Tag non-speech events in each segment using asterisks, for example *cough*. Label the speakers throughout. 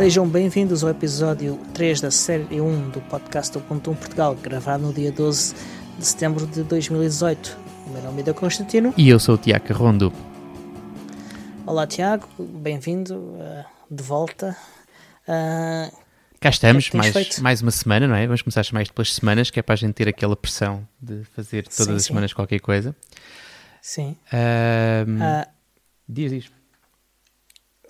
Speaker 1: Sejam bem-vindos ao episódio 3 da série 1 do podcast do Ponto 1 Portugal, gravado no dia 12 de setembro de 2018. O meu nome é Constantino.
Speaker 2: E eu sou o Tiago Rondo.
Speaker 1: Olá, Tiago, bem-vindo uh, de volta. Uh,
Speaker 2: Cá estamos, é mais, mais uma semana, não é? Vamos começar a chamar isto pelas semanas, que é para a gente ter aquela pressão de fazer todas sim, as sim. semanas qualquer coisa.
Speaker 1: Sim.
Speaker 2: Uh, diz, diz.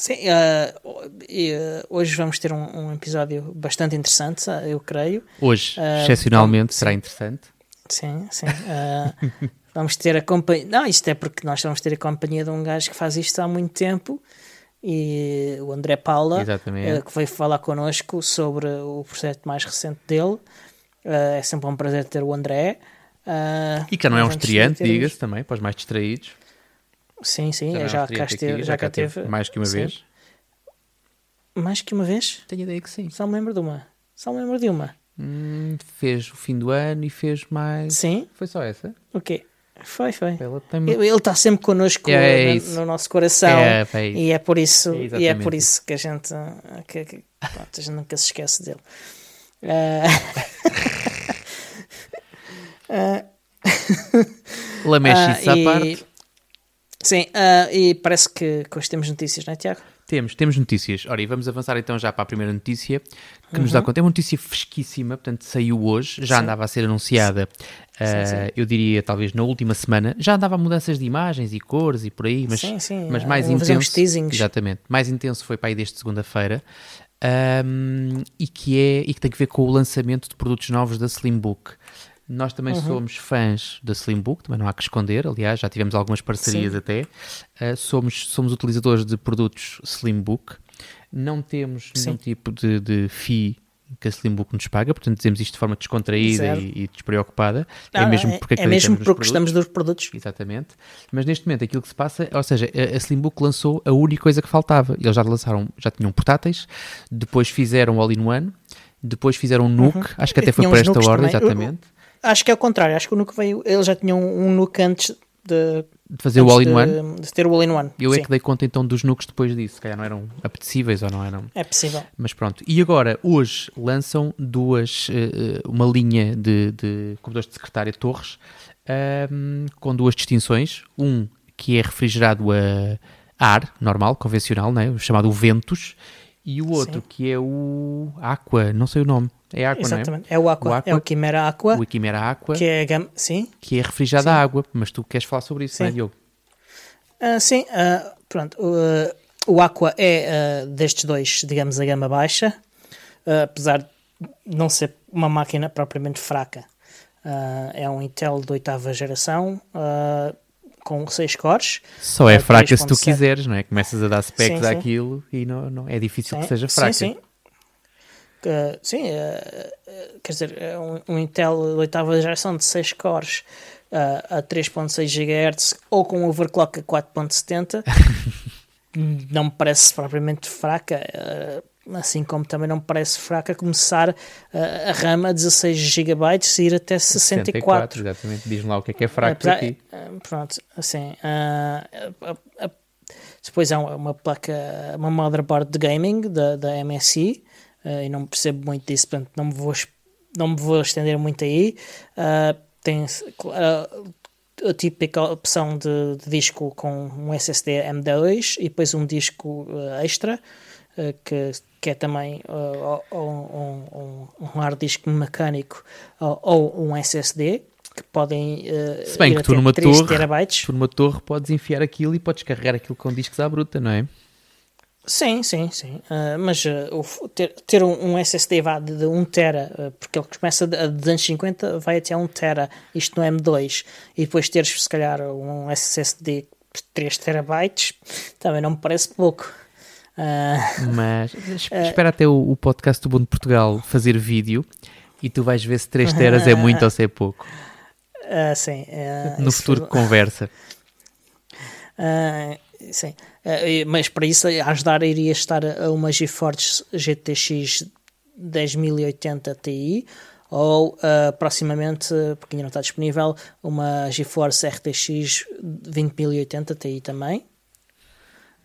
Speaker 1: Sim, uh, uh, hoje vamos ter um, um, episódio bastante interessante, eu creio.
Speaker 2: Hoje, uh, excepcionalmente, será interessante.
Speaker 1: Sim, sim. *laughs* vamos ter a companhia. Não, isto é porque nós vamos ter a companhia de um gajo que faz isto há muito tempo e o André Paula, que veio falar connosco sobre o projeto mais recente dele. é sempre um prazer ter o André.
Speaker 2: e que não é um estreante, diga-se também, para os mais distraídos.
Speaker 1: Sim, sim, já, já, cá, esteve, já cá teve.
Speaker 2: Mais que uma sim. vez?
Speaker 1: Mais que uma vez?
Speaker 2: Tenho ideia que sim.
Speaker 1: Só me lembro de uma. Só me lembro de uma.
Speaker 2: Hum, fez o fim do ano e fez mais.
Speaker 1: Sim.
Speaker 2: Foi só essa?
Speaker 1: O quê? Foi, foi. Tem... Ele está sempre connosco é, é no, no, nosso coração é, é e é por isso e é por isso que a gente, que, que, pronto, a gente nunca se esquece dele. *laughs* Uh...
Speaker 2: uh... Lamechice uh, à parte.
Speaker 1: Sim, uh, e parece que, que hoje temos notícias, não é, Tiago?
Speaker 2: Temos, temos notícias. Ora, e vamos avançar então já para a primeira notícia, que uhum. nos dá uhum. conta. É uma notícia fresquíssima, portanto saiu hoje, já sim. andava a ser anunciada, sim, uh, sim. eu diria talvez na última semana. Já andava a mudanças de imagens e cores e por aí, mas, mas mais uh, intenso. Exatamente, mais intenso foi para aí desde segunda-feira. Um, e, que é, e que tem que ver com o lançamento de produtos novos da Slimbook. Nós também uhum. somos fãs da Slimbook, também não há que esconder, aliás, já tivemos algumas parcerias Sim. até. Uh, somos, somos utilizadores de produtos Slimbook, não temos Sim. nenhum tipo de, de FII que a Slimbook nos paga, portanto dizemos isto de forma descontraída e, e, despreocupada.
Speaker 1: Não, é mesmo porque, é, é mesmo porque gostamos dos produtos.
Speaker 2: Exatamente. Mas neste momento aquilo que se passa, ou seja, a, a Slimbook lançou a única coisa que faltava. Eles já lançaram, já tinham portáteis, depois fizeram All-in-One, depois fizeram Nuke, uhum. acho que até foi por esta ordem, também. exatamente.
Speaker 1: Acho que é o contrário, acho que o Nuke veio. Eles já tinham um Nuke antes de.
Speaker 2: De fazer o All-in-One?
Speaker 1: De, de, ter o All-in-One.
Speaker 2: Eu é sim. é que dei conta então dos nukes depois disso, se calhar não eram apetecíveis ou não eram.
Speaker 1: É possível.
Speaker 2: Mas pronto. E agora, hoje, lançam duas. Uh, uma linha de, de computadores de secretária Torres um, com duas distinções. Um que é refrigerado a ar, normal, convencional, né? chamado Ventus, e o outro Sim. que é o Aqua, não sei o nome. É Aqua,
Speaker 1: Exatamente.
Speaker 2: não
Speaker 1: é? É o Aqua. o Aqua. É o Quimera Aqua.
Speaker 2: O Quimera Aqua.
Speaker 1: Que é, gam... Sim.
Speaker 2: Que é refrigerado a água. Mas tu queres falar sobre isso, sim. não é, Diogo?
Speaker 1: Uh, sim, uh, pronto. Uh, o Aqua é destes dois, digamos, a gama baixa. apesar de não ser uma máquina propriamente fraca. é um Intel de oitava geração com 6 cores.
Speaker 2: Só é fraca se tu quiseres, não é? Começas a dar specs sim, sim. àquilo e não, não, é difícil sim, que seja fraca.
Speaker 1: Sim, sim. Uh, sim, uh, quer dizer, é um, um Intel de oitava geração de 6 cores uh, a 3.6 GHz ou com overclock a 4.70 *laughs* não me parece propriamente fraca, assim como também não me parece fraca começar a RAM a 16 GB e ir até 64. 64
Speaker 2: exatamente, diz lá o que é que é fraco para ti.
Speaker 1: Pronto, assim, depois há uma placa, uma motherboard de gaming da, da MSI, uh, e não percebo muito disso, portanto não me vou, não me vou estender muito aí. Uh, tem uh, a típica opção de, de, disco com um SSD M2 e depois um disco extra, que, que é também um, um, um, hard disk mecânico ou um SSD que podem uh,
Speaker 2: Se bem que tu numa, torre, terabytes. tu numa torre podes enfiar aquilo e podes carregar aquilo com discos à bruta, não é?
Speaker 1: Sim, sim, sim. Uh, mas uh, ter, ter um, um, SSD vá de, de 1 tera, uh, porque ele começa de, de 250, vai até 1 tera, isto no M2, e depois teres se calhar um SSD de 3 terabytes, também não me parece pouco.
Speaker 2: mas *laughs* espera até o, o, podcast do Bom de Portugal fazer vídeo e tu vais ver se 3 teras é muito ou se é pouco.
Speaker 1: sim.
Speaker 2: no futuro conversa. *laughs*
Speaker 1: sim. Uh, mas para isso a ajudar iria estar a uma GeForce GTX 1080 Ti ou uh, proximamente, porque ainda não está disponível, uma GeForce RTX 2080 Ti também.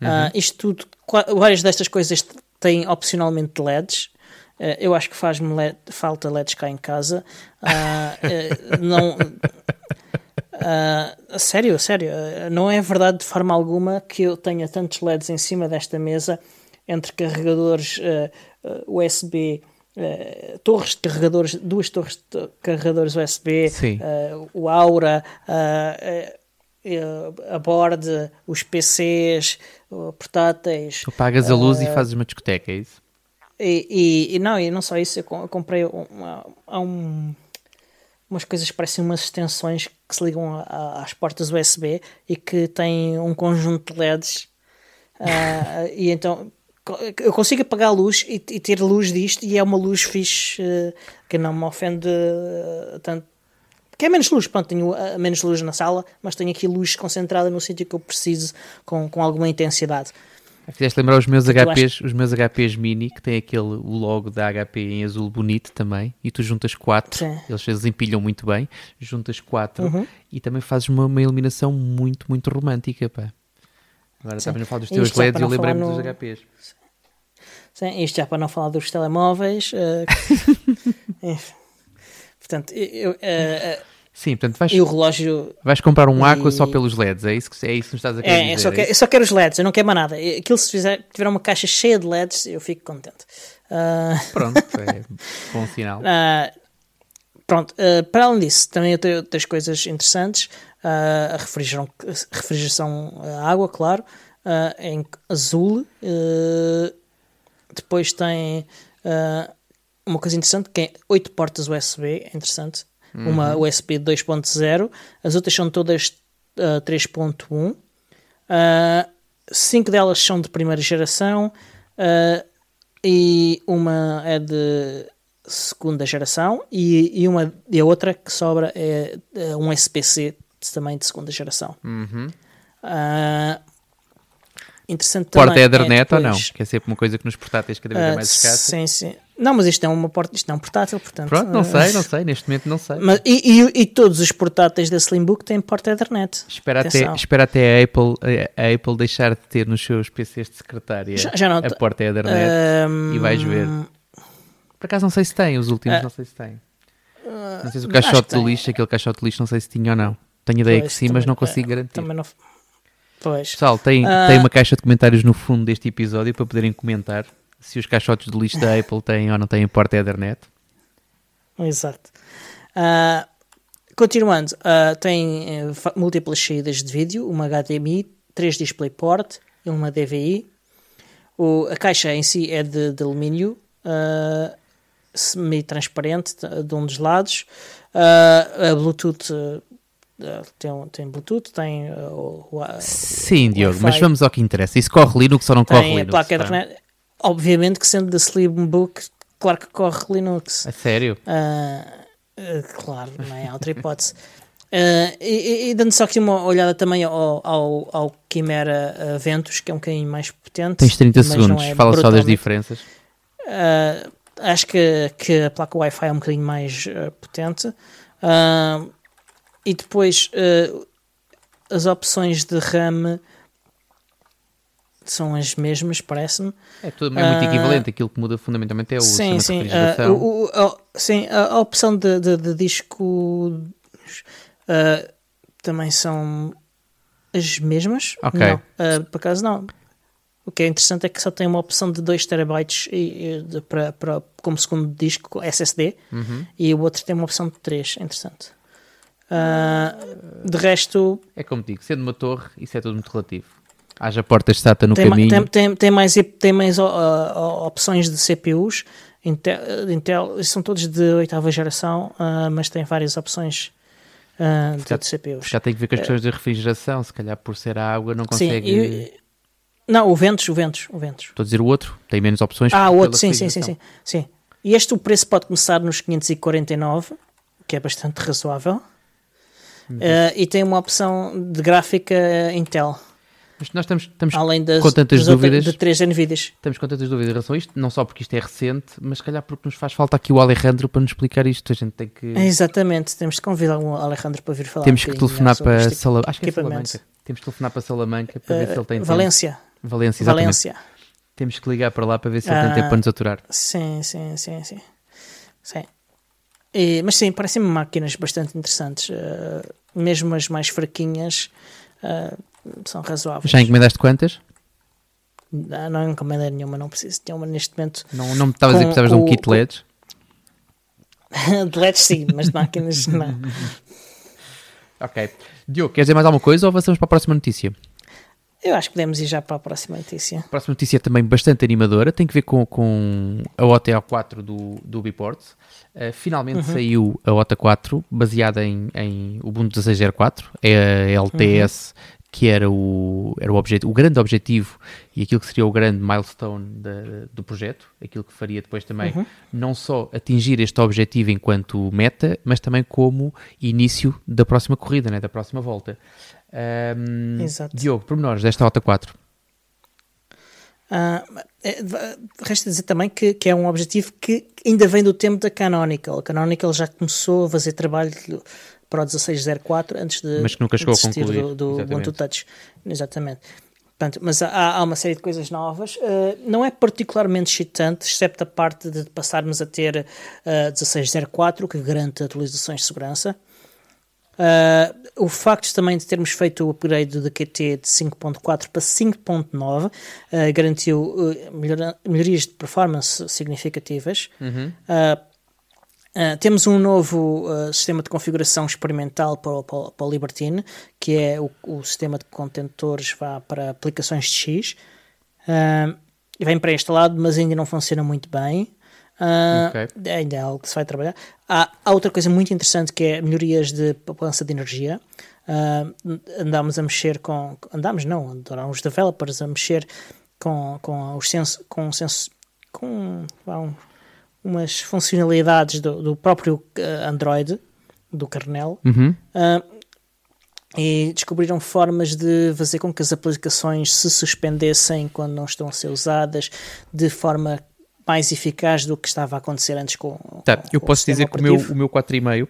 Speaker 1: Uhum. Uh, isto tudo, várias destas coisas tem opcionalmente LEDs. Uh, eu acho que faz-me LED, falta LEDs cá em casa. Uh, não. Uh, sério, sério, não é verdade de forma alguma que eu tenha tantos LEDs em cima desta mesa entre carregadores USB, torres de carregadores, duas torres de carregadores USB, o Aura, a board, os PCs, portáteis.
Speaker 2: Tu pagas a luz uh, e fazes uma discoteca, é isso?
Speaker 1: E, e, e, não, e não só isso, eu comprei uma, um, umas coisas que parecem umas extensões que se ligam a, às portas USB e que têm um conjunto de LEDs. Uh, *laughs* e então eu consigo apagar a luz e, e, ter luz disto, e é uma luz fixe uh, que não me ofende uh, tanto que é menos luz, pronto, tenho menos luz na sala, mas tenho aqui luz concentrada no sítio que eu preciso com, com alguma intensidade.
Speaker 2: Fizeste lembrar os meus HPs, os meus HPs mini, que tem aquele o logo da HP em azul bonito também, e tu juntas quatro, Sim. eles, eles empilham muito bem, juntas quatro uhum. e também fazes uma, uma, iluminação muito, muito romântica, pá. Agora estava a falar dos teus LEDs e eu lembrei-me no... dos HPs.
Speaker 1: Sim, isto já para não falar dos telemóveis. *laughs* *laughs* Uh... Portanto, eu, uh, uh,
Speaker 2: Sim, portanto vais,
Speaker 1: e o relógio.
Speaker 2: Vais comprar um Aqua e... só pelos LEDs, é isso que, é isso que estás a querer
Speaker 1: é,
Speaker 2: dizer?
Speaker 1: Eu só, quero, eu só quero os LEDs, eu não quero mais nada. Aquilo, se fizer, tiver uma caixa cheia de LEDs, eu fico contente.
Speaker 2: Uh... Pronto, *laughs* é bom sinal.
Speaker 1: pronto, para além disso, também eu tenho outras coisas interessantes. a refrigeração, refrigeração a água, claro, em azul. depois tem uma coisa interessante que é 8 portas USB, é interessante. Uhum. Uma USB 2.0, as outras são todas uh, 3.1. Uh, cinco delas são de primeira geração uh, e uma é de segunda geração e, e, uma, e a outra que sobra é, é um SPC também de segunda geração.
Speaker 2: Uhum.
Speaker 1: Uh, interessante
Speaker 2: Porta
Speaker 1: também
Speaker 2: Ethernet é depois, ou não? Que é sempre uma coisa que nos portáteis cada vez é mais escassa.
Speaker 1: Sim, sim. Não, mas isto é uma porta, isto é um portátil, portanto.
Speaker 2: Pronto, não sei, não sei, neste momento não sei.
Speaker 1: Mas, e, e, e todos os portáteis da Slimbook têm porta Ethernet.
Speaker 2: Espera até, espera até a Apple, a Apple deixar de ter nos seus PCs de secretária já, já a porta Ethernet um, e vais ver. Por acaso não sei se tem, os últimos uh, não sei se tem. Não sei se o caixote do lixo, aquele caixote de lixo, não sei se tinha ou não. Tenho ideia pois, que sim, também, mas não consigo garantir.
Speaker 1: Também não. Pois.
Speaker 2: Pessoal, tem, uh, tem uma caixa de comentários no fundo deste episódio para poderem comentar se os caixotes de lixo da Apple têm ou não têm porta Ethernet.
Speaker 1: Exato. Uh, continuando, uh, tem uh, múltiplas saídas de vídeo, uma HDMI, 3 DisplayPort e uma DVI. O, a caixa em si é de, de alumínio, semi-transparente de um dos lados. a Bluetooth tem, tem Bluetooth, tem o, o
Speaker 2: Sim, Diogo, mas vamos ao que interessa. Isso corre Linux ou não corre Linux?
Speaker 1: Placa Ethernet, obviamente que sendo da Slimbook, claro que corre Linux.
Speaker 2: A sério?
Speaker 1: Uh, uh, claro, não é outra hipótese. Uh, *laughs* e, e, dando só aqui uma olhada também ao, ao, ao Chimera Ventus, que é um bocadinho mais potente.
Speaker 2: Tens 30 segundos, é fala só das diferenças.
Speaker 1: Uh, acho que, que a placa Wi-Fi é um bocadinho mais uh, potente. e depois as opções de RAM são as mesmas, parece-me.
Speaker 2: É tudo é muito uh, equivalente, aquilo que muda fundamentalmente é o sim, sim, uh,
Speaker 1: o, o, a, sim, a, opção de, de, de disco uh, também são as mesmas.
Speaker 2: Ok.
Speaker 1: Não, por acaso não. O que é interessante é que só tem uma opção de 2 terabytes e, de, para, para, como segundo disco SSD
Speaker 2: uhum.
Speaker 1: e o outro tem uma opção de 3. É interessante. Uh, de resto.
Speaker 2: É como digo, sendo uma torre, isso é tudo muito relativo. Haja portas SATA no
Speaker 1: tem,
Speaker 2: caminho.
Speaker 1: Tem, tem, tem, mais, tem mais uh, opções de CPUs. Intel, Intel, são todos de oitava geração, uh, mas tem várias opções uh, de, de, CPUs.
Speaker 2: Já tem que ver com as questões de refrigeração, se calhar por ser a água não consegue. Sim, e,
Speaker 1: não, o Ventos, o Ventos, o Ventos.
Speaker 2: Estou a dizer o outro, tem menos opções.
Speaker 1: Ah, o outro, sim, sim, sim, sim, sim. E este o preço pode começar nos 549, que é bastante razoável. Uh, e tem uma opção de gráfica Intel.
Speaker 2: Mas nós estamos, estamos
Speaker 1: Além das,
Speaker 2: com tantas
Speaker 1: das
Speaker 2: dúvidas.
Speaker 1: De três NVIDIAs.
Speaker 2: Estamos com tantas dúvidas em relação a isto, não só porque isto é recente, mas se calhar porque nos faz falta aqui o Alejandro para nos explicar isto. A gente tem que.
Speaker 1: Exatamente, temos de convidar o Alejandro para vir falar.
Speaker 2: Temos um que telefonar para Salamanca. Acho que é Salamanca. Temos que telefonar para Salamanca para uh, ver se ele tem
Speaker 1: Valência.
Speaker 2: Tempo. Valência, exatamente.
Speaker 1: Valência.
Speaker 2: Temos que ligar para lá para ver se ele tem tempo para nos aturar.
Speaker 1: Sim, sim, sim, sim. sim. E, mas sim, parecem-me máquinas bastante interessantes. Uh, mesmo as mais fraquinhas uh, são razoáveis.
Speaker 2: Já encomendaste quantas?
Speaker 1: Não, não encomendei nenhuma, não preciso de uma neste momento.
Speaker 2: Não, não me estavas a dizer que precisavas de um kit LEDs? *laughs*
Speaker 1: de LEDs sim, mas de máquinas *laughs* não.
Speaker 2: ok. Diogo, queres dizer mais alguma coisa ou avançamos para a próxima notícia?
Speaker 1: Eu acho que podemos ir já para a próxima notícia. A
Speaker 2: próxima notícia é também bastante animadora, tem que ver com, com a OTA 4 do, do Biport. Uh, finalmente uhum. saiu a OTA 4, baseada em, em Ubuntu 16.04, é a LTS, uhum. Que era, o, era o, objetivo, o grande objetivo e aquilo que seria o grande milestone de, do projeto, aquilo que faria depois também uhum. não só atingir este objetivo enquanto meta, mas também como início da próxima corrida, né, da próxima volta. Um, Exato. Diogo, pormenores desta Rota 4.
Speaker 1: Uh, resta dizer também que, que, é um objetivo que ainda vem do tempo da Canonical. A Canonical já começou a fazer trabalho para o 1604 antes de
Speaker 2: mas que nunca chegou a concluir
Speaker 1: do, do Ubuntu Touch. Exatamente. Portanto, mas há, há, uma série de coisas novas. Uh, não é particularmente excitante, exceto a parte de passarmos a ter uh, 1604, que garante atualizações de segurança. Uh, o facto também de termos feito o upgrade do QT de 5.4 para 5.9 uh, garantiu melhor, melhorias de performance significativas. Uhum. Temos um novo sistema de configuração experimental para, para, para o Libertine, que é o, o, sistema de contentores vá para aplicações de X. vem pré-instalado, mas ainda não funciona muito bem. Uh, okay. Ainda é algo que se vai trabalhar. Há, há, outra coisa muito interessante que é melhorias de poupança de energia. Uh, andámos a mexer com. Andámos, não, andaram os developers a mexer com, com os senso, com, senso, com bom, umas funcionalidades do, do próprio uh, Android, do kernel. Uhum. Uh, e descobriram formas de fazer com que as aplicações se suspendessem quando não estão a ser usadas de forma mais eficaz do que estava a acontecer antes com.
Speaker 2: Tá, com, eu posso dizer que o meu, o meu 4,5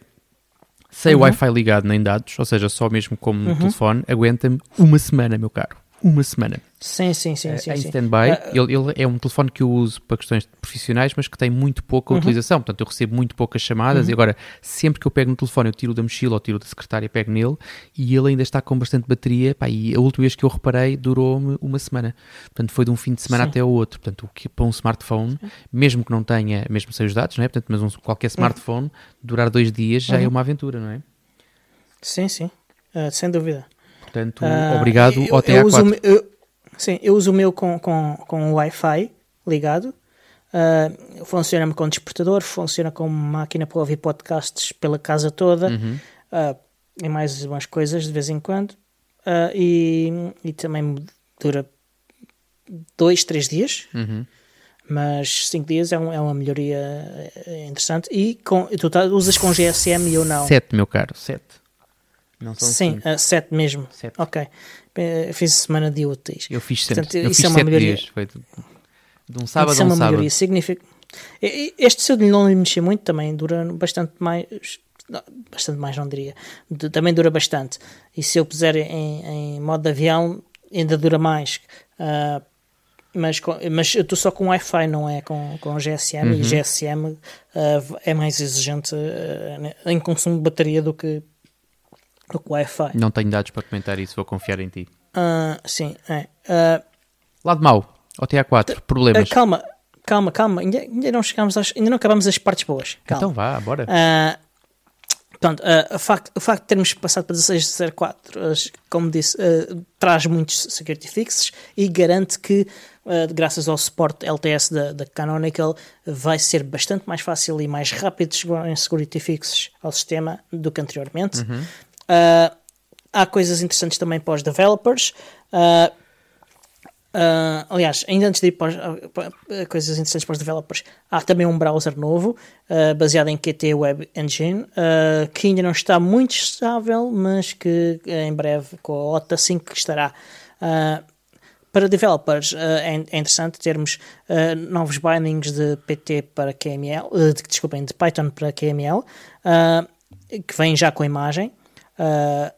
Speaker 2: sem uhum. Wi-Fi ligado nem dados, ou seja, só mesmo como uhum. telefone, aguenta-me uma semana, meu caro. Uma semana.
Speaker 1: Sim, sim, sim. É, sim,
Speaker 2: em stand-by. Uh, ele, ele, é um telefone que eu uso para questões profissionais, mas que tem muito pouca uhum. utilização. Portanto, eu recebo muito poucas chamadas uhum. e agora, sempre que eu pego no telefone, eu tiro da mochila ou tiro da secretária e pego nele e ele ainda está com bastante bateria. Pá, e a última vez que eu reparei durou-me uma semana. Portanto, foi de um fim de semana Sim. até o outro. Portanto, o que para um smartphone, mesmo que não tenha, mesmo sem os dados, não é? Portanto, mas um, qualquer smartphone, durar dois dias já é uhum. uma aventura, não é?
Speaker 1: Sim, sim. Uh, sem dúvida.
Speaker 2: Portanto, uh, obrigado eu, OTA4. Eu uso, eu,
Speaker 1: Sim, eu uso o meu com, com, com Wi-Fi ligado. Uh, funciona com despertador, funciona com máquina para ouvir podcasts pela casa toda uhum. uh, e mais umas coisas de vez em quando. Uh, e, e também dura dois, três dias. Uhum. Mas 5 dias é, um, é, uma melhoria eh, interessante. E com, tu tá, usas com GSM e eu não.
Speaker 2: 7, meu caro, 7.
Speaker 1: Não são Sim, 7 uh, mesmo. Sete. Ok. Fiz semana de úteis.
Speaker 2: Eu fiz sempre. Portanto, eu isso fiz é uma melhoria. Dias. Foi de, de um sábado isso a um é uma sábado. melhoria.
Speaker 1: Significa... Este seu não lhe mexer muito também dura bastante mais. Bastante mais, não diria. Também dura bastante. E se eu puser em, em modo de avião, ainda dura mais. Uh, mas, mas eu estou só com Wi-Fi, não é com, com GSM, uhum. e GSM uh, é mais exigente uh, em consumo de bateria do que do que Wi-Fi.
Speaker 2: Não tenho dados para comentar isso, vou confiar em ti.
Speaker 1: Uh, sim, é. Uh,
Speaker 2: Lado mau, OTA4, problemas.
Speaker 1: Uh, calma, calma, calma, ainda, ainda não chegamos às, ainda não acabamos as partes boas. Calma.
Speaker 2: Então vá, bora.
Speaker 1: Uh, Portanto, uh, o, facto, o facto de termos passado para 1604, uh, como disse, uh, traz muitos security fixes e garante que, graças ao suporte LTS da, da, Canonical, vai ser bastante mais fácil e mais rápido chegar em security fixes ao sistema do que anteriormente. Uhum. Uh, há coisas interessantes também para os developers. Uh, uh, aliás, ainda antes de ir para, para, coisas interessantes para os developers, há também um browser novo baseado em Qt Web Engine que ainda não está muito estável, mas que em breve com a OTA 5 estará. para developers é, é, interessante termos novos bindings de PT para KML, de, desculpem, de Python para KML, que vêm já com a imagem uh,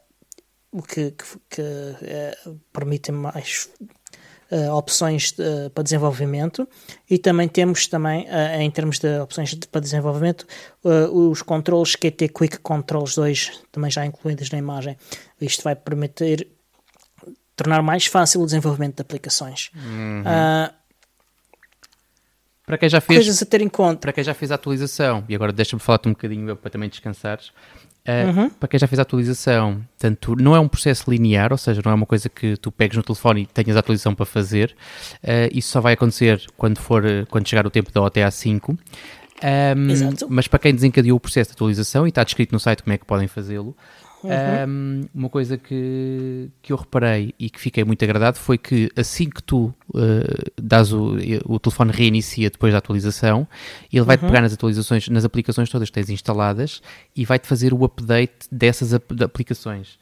Speaker 1: que, que, que uh, permite mais uh, opções de, para desenvolvimento e também temos também, uh, em termos de opções de, para desenvolvimento, os controles QT Quick Controls 2 também já incluídos na imagem. Isto vai permitir tornar mais fácil o desenvolvimento de aplicações. Uhum.
Speaker 2: para quem já fez
Speaker 1: coisas a ter em conta.
Speaker 2: Para quem já fez a atualização, e agora deixa-me falar-te um bocadinho para também descansares. Uh, uhum. Para quem já fez a atualização, tanto não é um processo linear, ou seja, não é uma coisa que tu pegues no telefone e tenhas a atualização para fazer. Uh, isso só vai acontecer quando for quando chegar o tempo da OTA 5. Um, mas para quem desencadeou o processo de atualização e está descrito no site como é que podem fazê-lo, Uhum. Um, uma coisa que, que eu reparei e que fiquei muito agradado foi que assim que tu uh, dás o, o telefone reinicia depois da atualização, ele vai-te uhum. pegar nas atualizações, nas aplicações todas que tens instaladas e vai-te fazer o update dessas ap aplicações.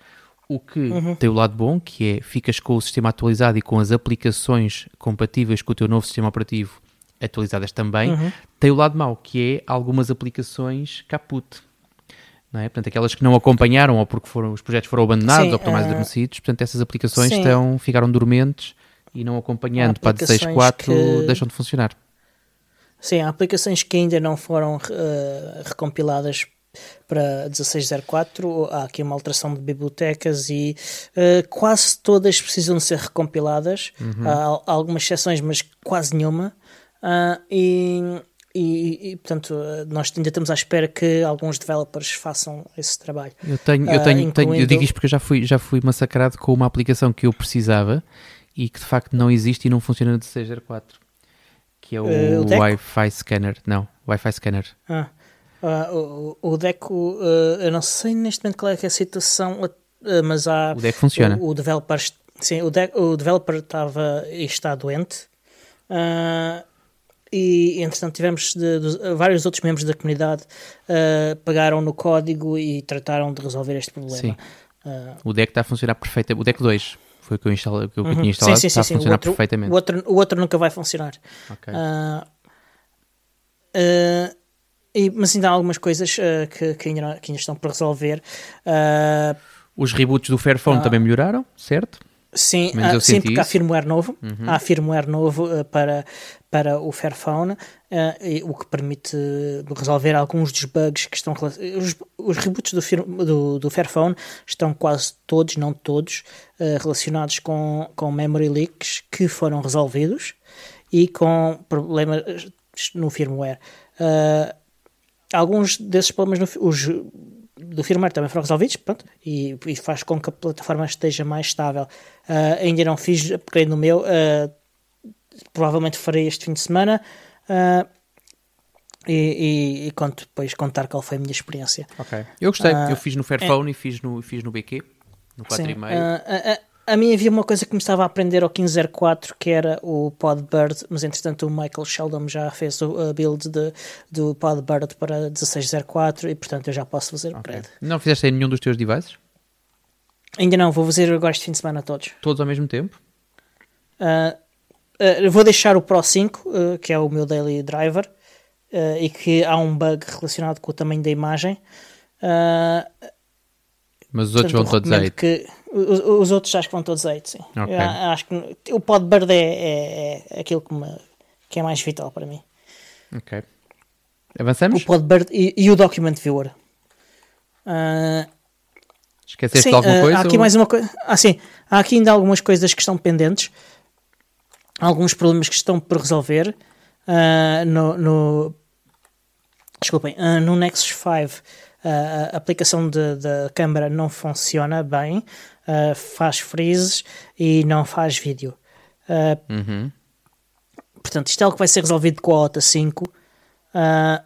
Speaker 2: O que uhum. tem o lado bom, que é ficas com o sistema atualizado e com as aplicações compatíveis com o teu novo sistema operativo atualizadas também. Uhum. Tem o lado mau, que é algumas aplicações caput não é? Portanto, aquelas que não acompanharam ou porque foram, os projetos foram abandonados Sim, ou estão mais uh... adormecidos, portanto, essas aplicações estão, ficaram dormentes e não acompanhando para 16.4 que... deixam de funcionar.
Speaker 1: Sim, há aplicações que ainda não foram uh, recompiladas para 16.04, há aqui uma alteração de bibliotecas e uh, quase todas precisam de ser recompiladas. Uhum. Há, há, algumas exceções, mas quase nenhuma. Uh, e e, e, portanto nós ainda estamos à espera que alguns developers façam esse trabalho.
Speaker 2: Eu tenho, eu tenho, uh, incluindo... tenho, eu digo isto porque eu já fui, já fui massacrado com uma aplicação que eu precisava e que de facto não existe e não funciona no 604 que é o, uh, o Wi-Fi Scanner. Não, Wi-Fi Scanner.
Speaker 1: Ah, uh, o, o Deco, eu não sei neste momento qual é, é a situação, mas há.
Speaker 2: O Deco funciona.
Speaker 1: O, o developer, sim, o, de, o developer estava e está doente. Uh, e entretanto tivemos de, de, vários outros membros da comunidade uh, pegaram no código e trataram de resolver este problema. Sim.
Speaker 2: Uh, o deck está a funcionar perfeitamente. O deck 2 foi o que eu, instalei, que eu uhum. tinha instalado, sim, sim, está sim, a funcionar outro, perfeitamente.
Speaker 1: O outro, o outro nunca vai funcionar. Okay. Uh, e, mas ainda há algumas coisas que, que, ainda, que ainda estão por resolver.
Speaker 2: Os reboots do Fairphone também melhoraram, certo?
Speaker 1: Sim, uh, sim porque há firmware novo, uhum. há firmware novo uh, para, para o Fairphone, uh, e, o que permite resolver alguns dos bugs que estão os, os reboots do, fir, do, do Fairphone estão quase todos, não todos, relacionados com, com memory leaks que foram resolvidos e com problemas no firmware. alguns desses problemas no, os do firmware também foram resolvidos pronto, e, e, faz com que a plataforma esteja mais estável. Uh, ainda não fiz upgrade no meu, uh, provavelmente farei este fim de semana uh, e, e, e, conto depois contar qual foi a minha experiência.
Speaker 2: Ok, eu gostei, eu fiz no Fairphone é, e fiz no, fiz no BQ, no 4,5
Speaker 1: a mim havia uma coisa que me estava a aprender ao 1504 que era o Podbird, mas entretanto o Michael Sheldon já fez a build de, do Podbird para 1604 e portanto eu já posso fazer o okay.
Speaker 2: Não fizeste em nenhum dos teus devices?
Speaker 1: Ainda não, vou fazer agora este fim de semana todos.
Speaker 2: Todos ao mesmo tempo?
Speaker 1: Uh, uh, vou deixar o Pro 5, uh, que é o meu daily driver, e que há um bug relacionado com o tamanho da imagem.
Speaker 2: Mas os outros vão todos 8?
Speaker 1: Que, os, os, outros acho que vão todos 8, sim. Okay. acho que o Podbird é, é, é aquilo que, me, que é mais vital para mim.
Speaker 2: Ok. Avançamos?
Speaker 1: O Podbird e, e o Document Viewer. Uh,
Speaker 2: Esqueceste sim, de alguma uh, coisa?
Speaker 1: Há aqui
Speaker 2: ou...
Speaker 1: mais uma coisa. Ah, sim. Há aqui ainda algumas coisas que estão pendentes. Alguns problemas que estão por resolver. Uh, no, no, desculpem, no Nexus 5 a aplicação da câmera não funciona bem, uh, faz freezes e não faz vídeo. Uh, uhum. Portanto, isto é algo que vai ser resolvido com a OTA 5. Uh,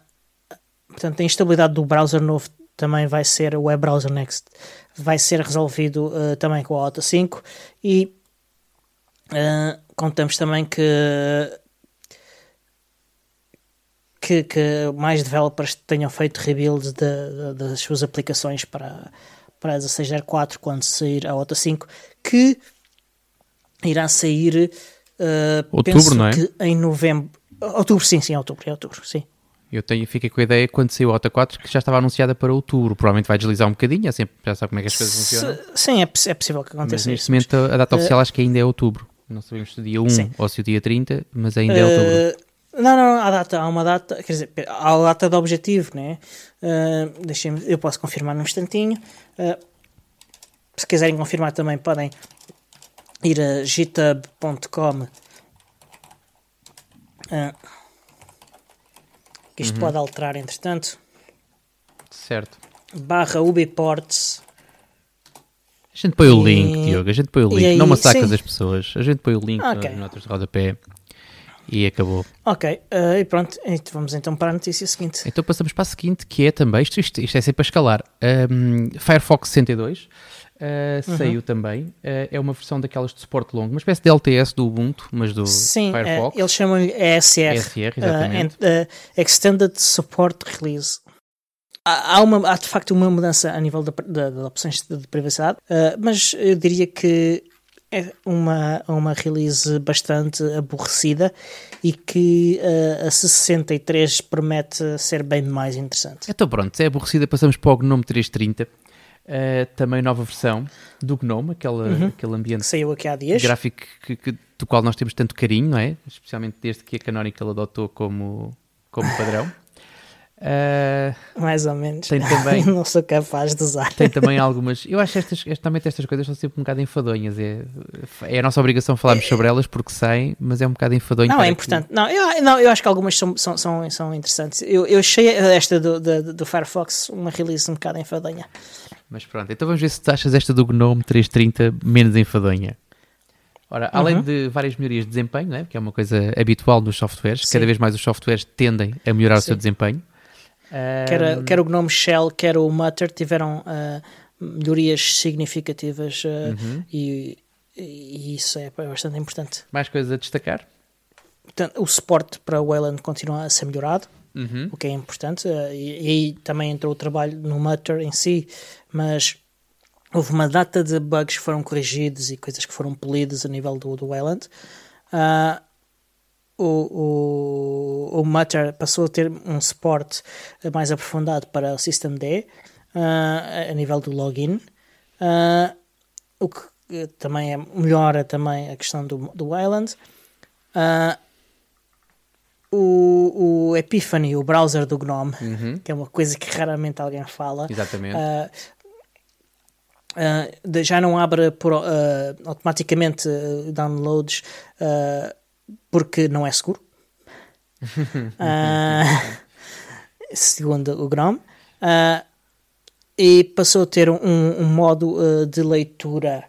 Speaker 1: portanto, a instabilidade do browser novo também vai ser, o Web Browser Next, vai ser resolvido também com a OTA 5 e contamos também que que, que mais developers tenham feito rebuilds das suas aplicações para, para a 1604 quando sair a OTA 5, que irá sair uh,
Speaker 2: outubro, não é?
Speaker 1: em novembro. Outubro, sim, sim, outubro, é outubro, sim.
Speaker 2: Eu tenho, fiquei com a ideia quando saiu a OTA 4 que já estava anunciada para outubro. Provavelmente vai deslizar um bocadinho, é sempre, já sabe como é que as coisas funcionam.
Speaker 1: Sim, é, é possível que aconteça
Speaker 2: mas neste momento a data uh, oficial acho que ainda é outubro. Não sabemos se o dia 1 Sim. ou se o dia 30, mas ainda é outubro.
Speaker 1: Uh, não, não, há data, há uma data, quer dizer, há a data de objetivo, né? Uh, deixem eu posso confirmar num instantinho. Uh, se quiserem confirmar também podem ir a github.com uh, isto uhum. pode alterar entretanto
Speaker 2: certo
Speaker 1: barra ubiports
Speaker 2: a gente põe o link, e... Diogo, a gente põe o link, aí, não massacras sim. as pessoas, a gente põe o link okay. nas notas de rodapé e acabou.
Speaker 1: Ok, uh, e pronto, vamos então para a notícia seguinte.
Speaker 2: Então passamos para a seguinte, que é também, isto, isto, isto é sempre a escalar, um, Firefox 62 Uh, uhum. Saiu também. Uh, é uma versão daquelas de suporte longo, uma espécie de LTS do Ubuntu, mas do
Speaker 1: Sim,
Speaker 2: Firefox.
Speaker 1: Sim, eles chamam-lhe ESR.
Speaker 2: ESR, exatamente.
Speaker 1: Uh, Extended Support Release. Há, uma, há de facto uma mudança a nível de, de, de opções de, de privacidade, mas eu diria que é uma, uma release bastante aborrecida e que uh, a 63 promete ser bem mais interessante.
Speaker 2: Então pronto, se é aborrecida passamos para o GNOME 330 Uh, também nova versão do GNOME, aquela, uhum. aquele ambiente
Speaker 1: Saiu aqui há dias.
Speaker 2: gráfico que, que, do qual nós temos tanto carinho, não é? Especialmente desde que a Canonical adotou como, como padrão. *laughs*
Speaker 1: Uh, Mais ou menos.
Speaker 2: Tem também, *laughs*
Speaker 1: não sou capaz de usar.
Speaker 2: Tem também algumas. Eu acho que estas, justamente estas coisas são sempre um bocado enfadonhas. É, é a nossa obrigação falarmos sobre elas porque saem, mas é um bocado enfadonho.
Speaker 1: Não, é importante. Não eu, não, eu acho que algumas são, são, são, são interessantes. Eu, eu achei esta do, do, do Firefox uma release um bocado enfadonha.
Speaker 2: Mas pronto, então vamos ver se tu achas esta do GNOME 330 menos enfadonha. Ora, além uhum. de várias melhorias de desempenho, né, que é uma coisa habitual nos softwares, Sim. cada vez mais os softwares tendem a melhorar Sim. o seu desempenho.
Speaker 1: Quer, quer o GNOME Shell, quer o Mutter tiveram uh, melhorias significativas uh, uhum. e, e, isso é bastante importante.
Speaker 2: Mais coisas a destacar?
Speaker 1: Portanto, o suporte para o Wayland continua a ser melhorado, uhum. o que é importante, uh, e, e, aí também entrou o trabalho no Mutter em si, mas houve uma data de bugs que foram corrigidos e coisas que foram polidas a nível do, do Wayland. Uh, o, o, o Mutter passou a ter um suporte mais aprofundado para o System D uh, a nível do login, uh, o que também é, melhora também a questão do, do Island. Uh, o, o Epiphany, o browser do GNOME, uhum. que é uma coisa que raramente alguém fala.
Speaker 2: Exatamente.
Speaker 1: Uh, já não abre por, automaticamente downloads porque não é seguro. uh, *laughs* segundo o GNOME. Uh, e passou a ter um, um modo uh, de leitura.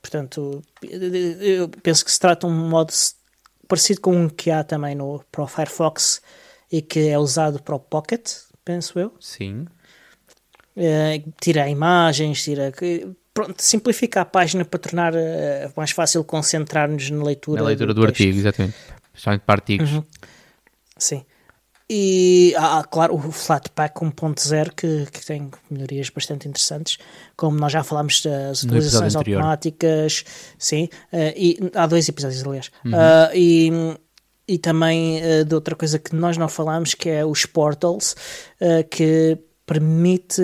Speaker 1: portanto, eu penso que se trata de um modo parecido com um que há também no, para o Firefox e que é usado para o Pocket, penso eu.
Speaker 2: Sim.
Speaker 1: tira imagens, tira pronto, simplifica a página para tornar uh, mais fácil concentrar-nos na leitura.
Speaker 2: Na leitura do, do artigo, exatamente. Especialmente para artigos. Uhum.
Speaker 1: Sim. E há, claro, o Flatpak 1.0 que, que tem melhorias bastante interessantes, como nós já falámos das atualizações automáticas, sim, uh, e há dois episódios, aliás, uhum. uh, e, e também uh, de outra coisa que nós não falámos, que é os portals, que permite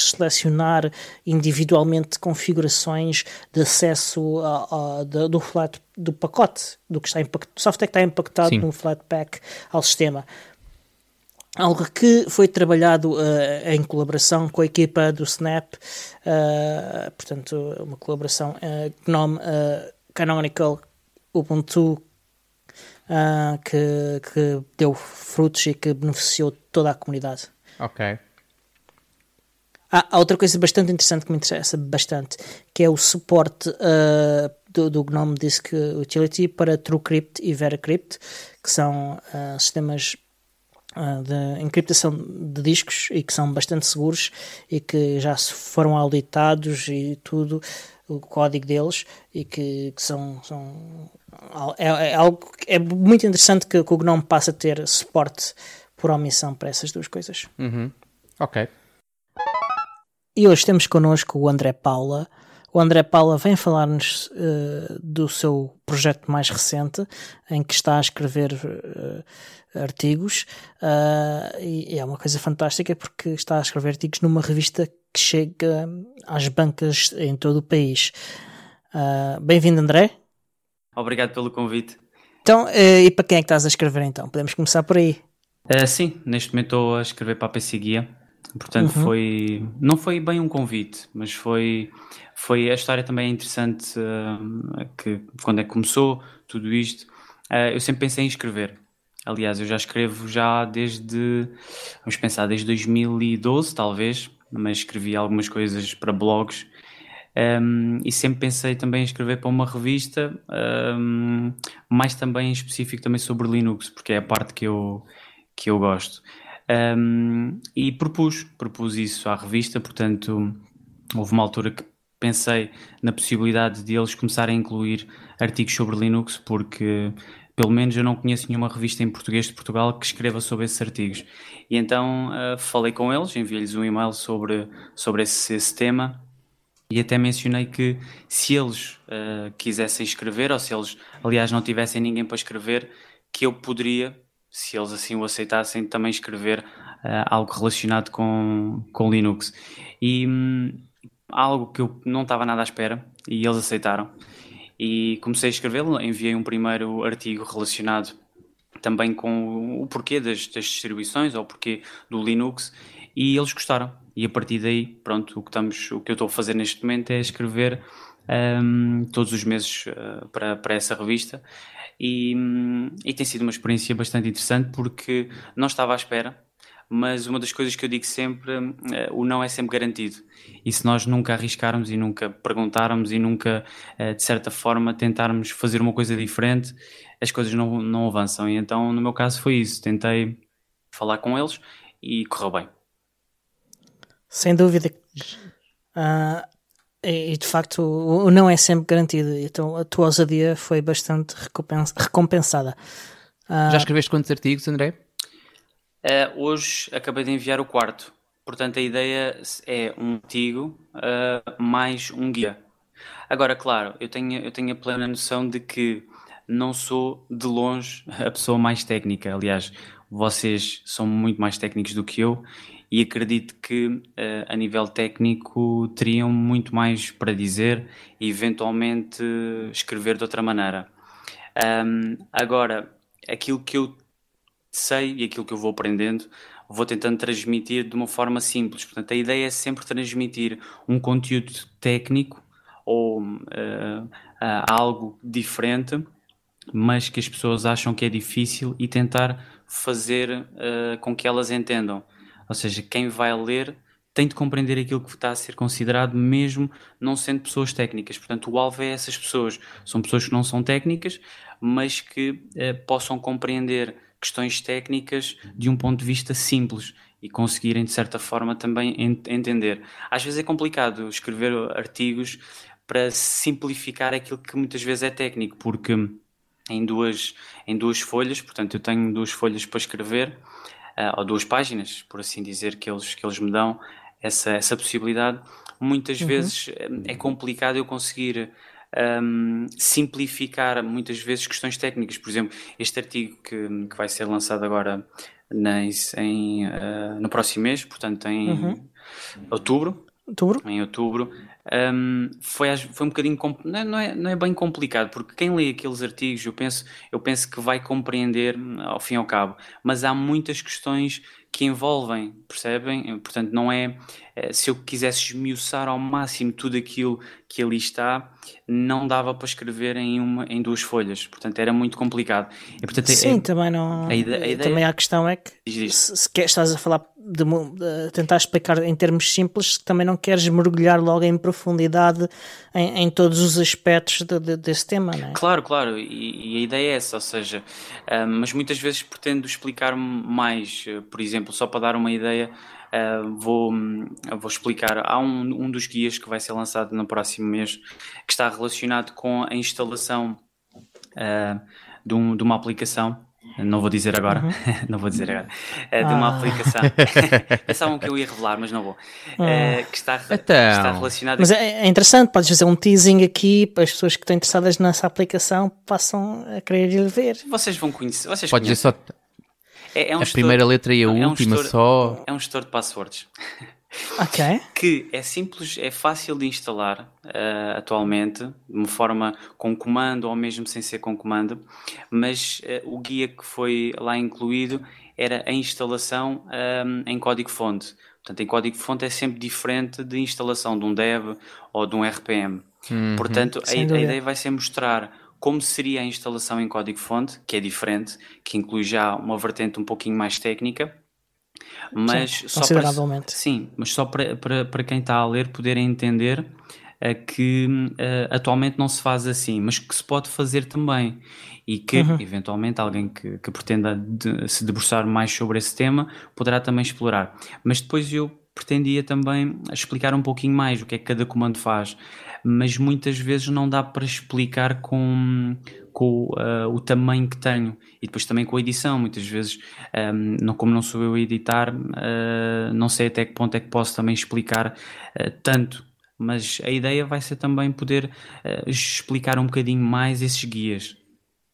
Speaker 1: selecionar individualmente configurações de acesso a, a, de, do, flat, do pacote, do, que está impact, do software que está impactado Sim. no Flatpak ao sistema. Algo que foi trabalhado uh, em colaboração com a equipa do Snap, uh, portanto, uma colaboração uh, GNOME, Canonical, Ubuntu, que, que deu frutos e que beneficiou toda a comunidade.
Speaker 2: Ok.
Speaker 1: Há, outra coisa bastante interessante que me interessa bastante, que é o suporte uh, do, do, GNOME Disk Utility para TrueCrypt e VeraCrypt, que são uh, sistemas uh, de encriptação de discos e que são bastante seguros e que já foram auditados e tudo, o código deles, e que, que são, são é, é, algo é muito interessante que, que o GNOME passe a ter suporte por omissão para essas duas coisas.
Speaker 2: Uhum. Ok.
Speaker 1: E hoje temos connosco o André Paula. O André Paula vem falar-nos uh, do seu projeto mais recente, em que está a escrever uh, artigos, uh, e é uma coisa fantástica porque está a escrever artigos numa revista que chega às bancas em todo o país. Bem-vindo, André.
Speaker 3: Obrigado pelo convite.
Speaker 1: Então, e para quem é que estás a escrever então? Podemos começar por aí.
Speaker 3: Sim, neste momento estou a escrever para a PC Guia. Portanto, uhum. foi. Não foi bem um convite, mas foi. Foi a história também interessante que quando é que começou tudo isto. eu sempre pensei em escrever. Aliás, eu já escrevo já desde. Vamos pensar, desde 2012, talvez, mas escrevi algumas coisas para blogs um, e sempre pensei também em escrever para uma revista, um, mais também em específico também sobre Linux, porque é a parte que eu, que eu gosto. Um, e propus, propus isso à revista, portanto, houve uma altura que pensei na possibilidade de eles começarem a incluir artigos sobre Linux, porque pelo menos eu não conheço nenhuma revista em português de Portugal que escreva sobre esses artigos. E então uh, falei com eles, enviei-lhes um e-mail sobre, sobre esse, esse tema e até mencionei que se eles uh, quisessem escrever, ou se eles, aliás, não tivessem ninguém para escrever, que eu poderia, se eles assim o aceitassem, também escrever uh, algo relacionado com, com Linux. E um, algo que eu não estava nada à espera, e eles aceitaram. E comecei a escrevê-lo, enviei um primeiro artigo relacionado também com o porquê das, das distribuições, ou o porquê do Linux, e eles gostaram e a partir daí, pronto, o que, estamos, o que eu estou a fazer neste momento é escrever um, todos os meses uh, para, para essa revista e, e tem sido uma experiência bastante interessante porque não estava à espera, mas uma das coisas que eu digo sempre, uh, o não é sempre garantido. E se nós nunca arriscarmos e nunca perguntarmos e nunca, uh, de certa forma, tentarmos fazer uma coisa diferente, as coisas não, não avançam. E então, no meu caso, foi isso. Tentei falar com eles e correu bem.
Speaker 1: Sem dúvida. Uh, e, de facto, o, não é sempre garantido. Então a tua ousadia foi bastante recompensada.
Speaker 2: Uh, Já escreveste quantos artigos, André?
Speaker 3: Uh, hoje acabei de enviar o quarto. Portanto, a ideia é um artigo uh, mais um guia. Agora, claro, eu tenho, eu tenho a plena noção de que não sou de longe a pessoa mais técnica. Aliás, vocês são muito mais técnicos do que eu e acredito que uh, a nível técnico teriam muito mais para dizer e eventualmente escrever de outra maneira. Um, agora, aquilo que eu sei e aquilo que eu vou aprendendo, vou tentando transmitir de uma forma simples. Portanto, a ideia é sempre transmitir um conteúdo técnico ou uh, uh, algo diferente, mas que as pessoas acham que é difícil e tentar fazer uh, com que elas entendam. Ou seja, quem vai ler tem de compreender aquilo que está a ser considerado, mesmo não sendo pessoas técnicas. Portanto, o alvo é essas pessoas. São pessoas que não são técnicas, mas que eh, possam compreender questões técnicas de um ponto de vista simples e conseguirem, de certa forma, também ent entender. Às vezes é complicado escrever artigos para simplificar aquilo que muitas vezes é técnico, porque em duas, em duas folhas, portanto, eu tenho duas folhas para escrever ou duas páginas, por assim dizer, que eles, que eles me dão essa, essa possibilidade. Muitas uhum. vezes eh, é complicado eu conseguir um, simplificar muitas vezes questões técnicas. Por exemplo, este artigo que, que vai ser lançado agora na, em, uh, no próximo mês, portanto em uhum. outubro,
Speaker 1: outubro,
Speaker 3: em outubro, um, foi, foi um bocadinho não é, não é bem complicado porque quem lê aqueles artigos eu penso eu penso que vai compreender ao fim e ao cabo mas há muitas questões que envolvem, percebem? Portanto, não é eh, se eu quisesse esmiuçar ao máximo tudo aquilo que ali está, não dava para escrever em, uma, em duas folhas. Portanto, era muito complicado.
Speaker 1: E, portanto, Sim, é, também não. A ideia, a ideia, também a questão é que se, se quer, estás a falar de, de, tentar explicar em termos simples, também não queres mergulhar logo em profundidade em, em todos os aspectos de, de, desse tema, não é?
Speaker 3: Claro, claro. E, e a ideia é essa, ou seja, uh, mas muitas vezes pretendo explicar mais, uh, por exemplo só para dar uma ideia, uh, vou, vou explicar. Há um, um dos guias que vai ser lançado no próximo mês que está relacionado com a instalação uh, de, um, de uma aplicação não vou dizer agora, uhum. *laughs* não vou dizer agora, uh, de uma ah. aplicação. *laughs* Pensavam que eu ia revelar, mas não vou. Uh, que, está, então. que está relacionado.
Speaker 1: Mas é, é, interessante, podes fazer um teasing aqui para as pessoas que estão interessadas nessa aplicação passam a querer ir ver.
Speaker 3: Vocês vão conhecer. Vocês
Speaker 2: podes dizer só é, é um a gestor, primeira letra e a é última
Speaker 3: um gestor,
Speaker 2: só.
Speaker 3: É um gestor de passwords. *laughs*
Speaker 1: Ok.
Speaker 3: Que é simples, é fácil de instalar uh, atualmente, de uma forma com comando ou mesmo sem ser com comando, mas uh, o guia que foi lá incluído era a instalação um, em código-fonte. Portanto, em código-fonte é sempre diferente de instalação de um dev ou de um RPM. Uhum. Portanto, a, a ideia vai ser mostrar como seria a instalação em código-fonte, que é diferente, que inclui já uma vertente um pouquinho mais técnica, mas sim, só para, sim, mas só para, para, para quem está a ler poder entender uh, que uh, atualmente não se faz assim, mas que se pode fazer também e que uhum. eventualmente alguém que, que pretenda de, se debruçar mais sobre esse tema poderá também explorar. Mas depois eu pretendia também explicar um pouquinho mais o que é que cada comando faz, mas muitas vezes não dá para explicar com, com uh, o tamanho que tenho e depois também com a edição. Muitas vezes, um, não, como não sou eu a editar, uh, não sei até que ponto é que posso também explicar uh, tanto. Mas a ideia vai ser também poder explicar um bocadinho mais esses guias.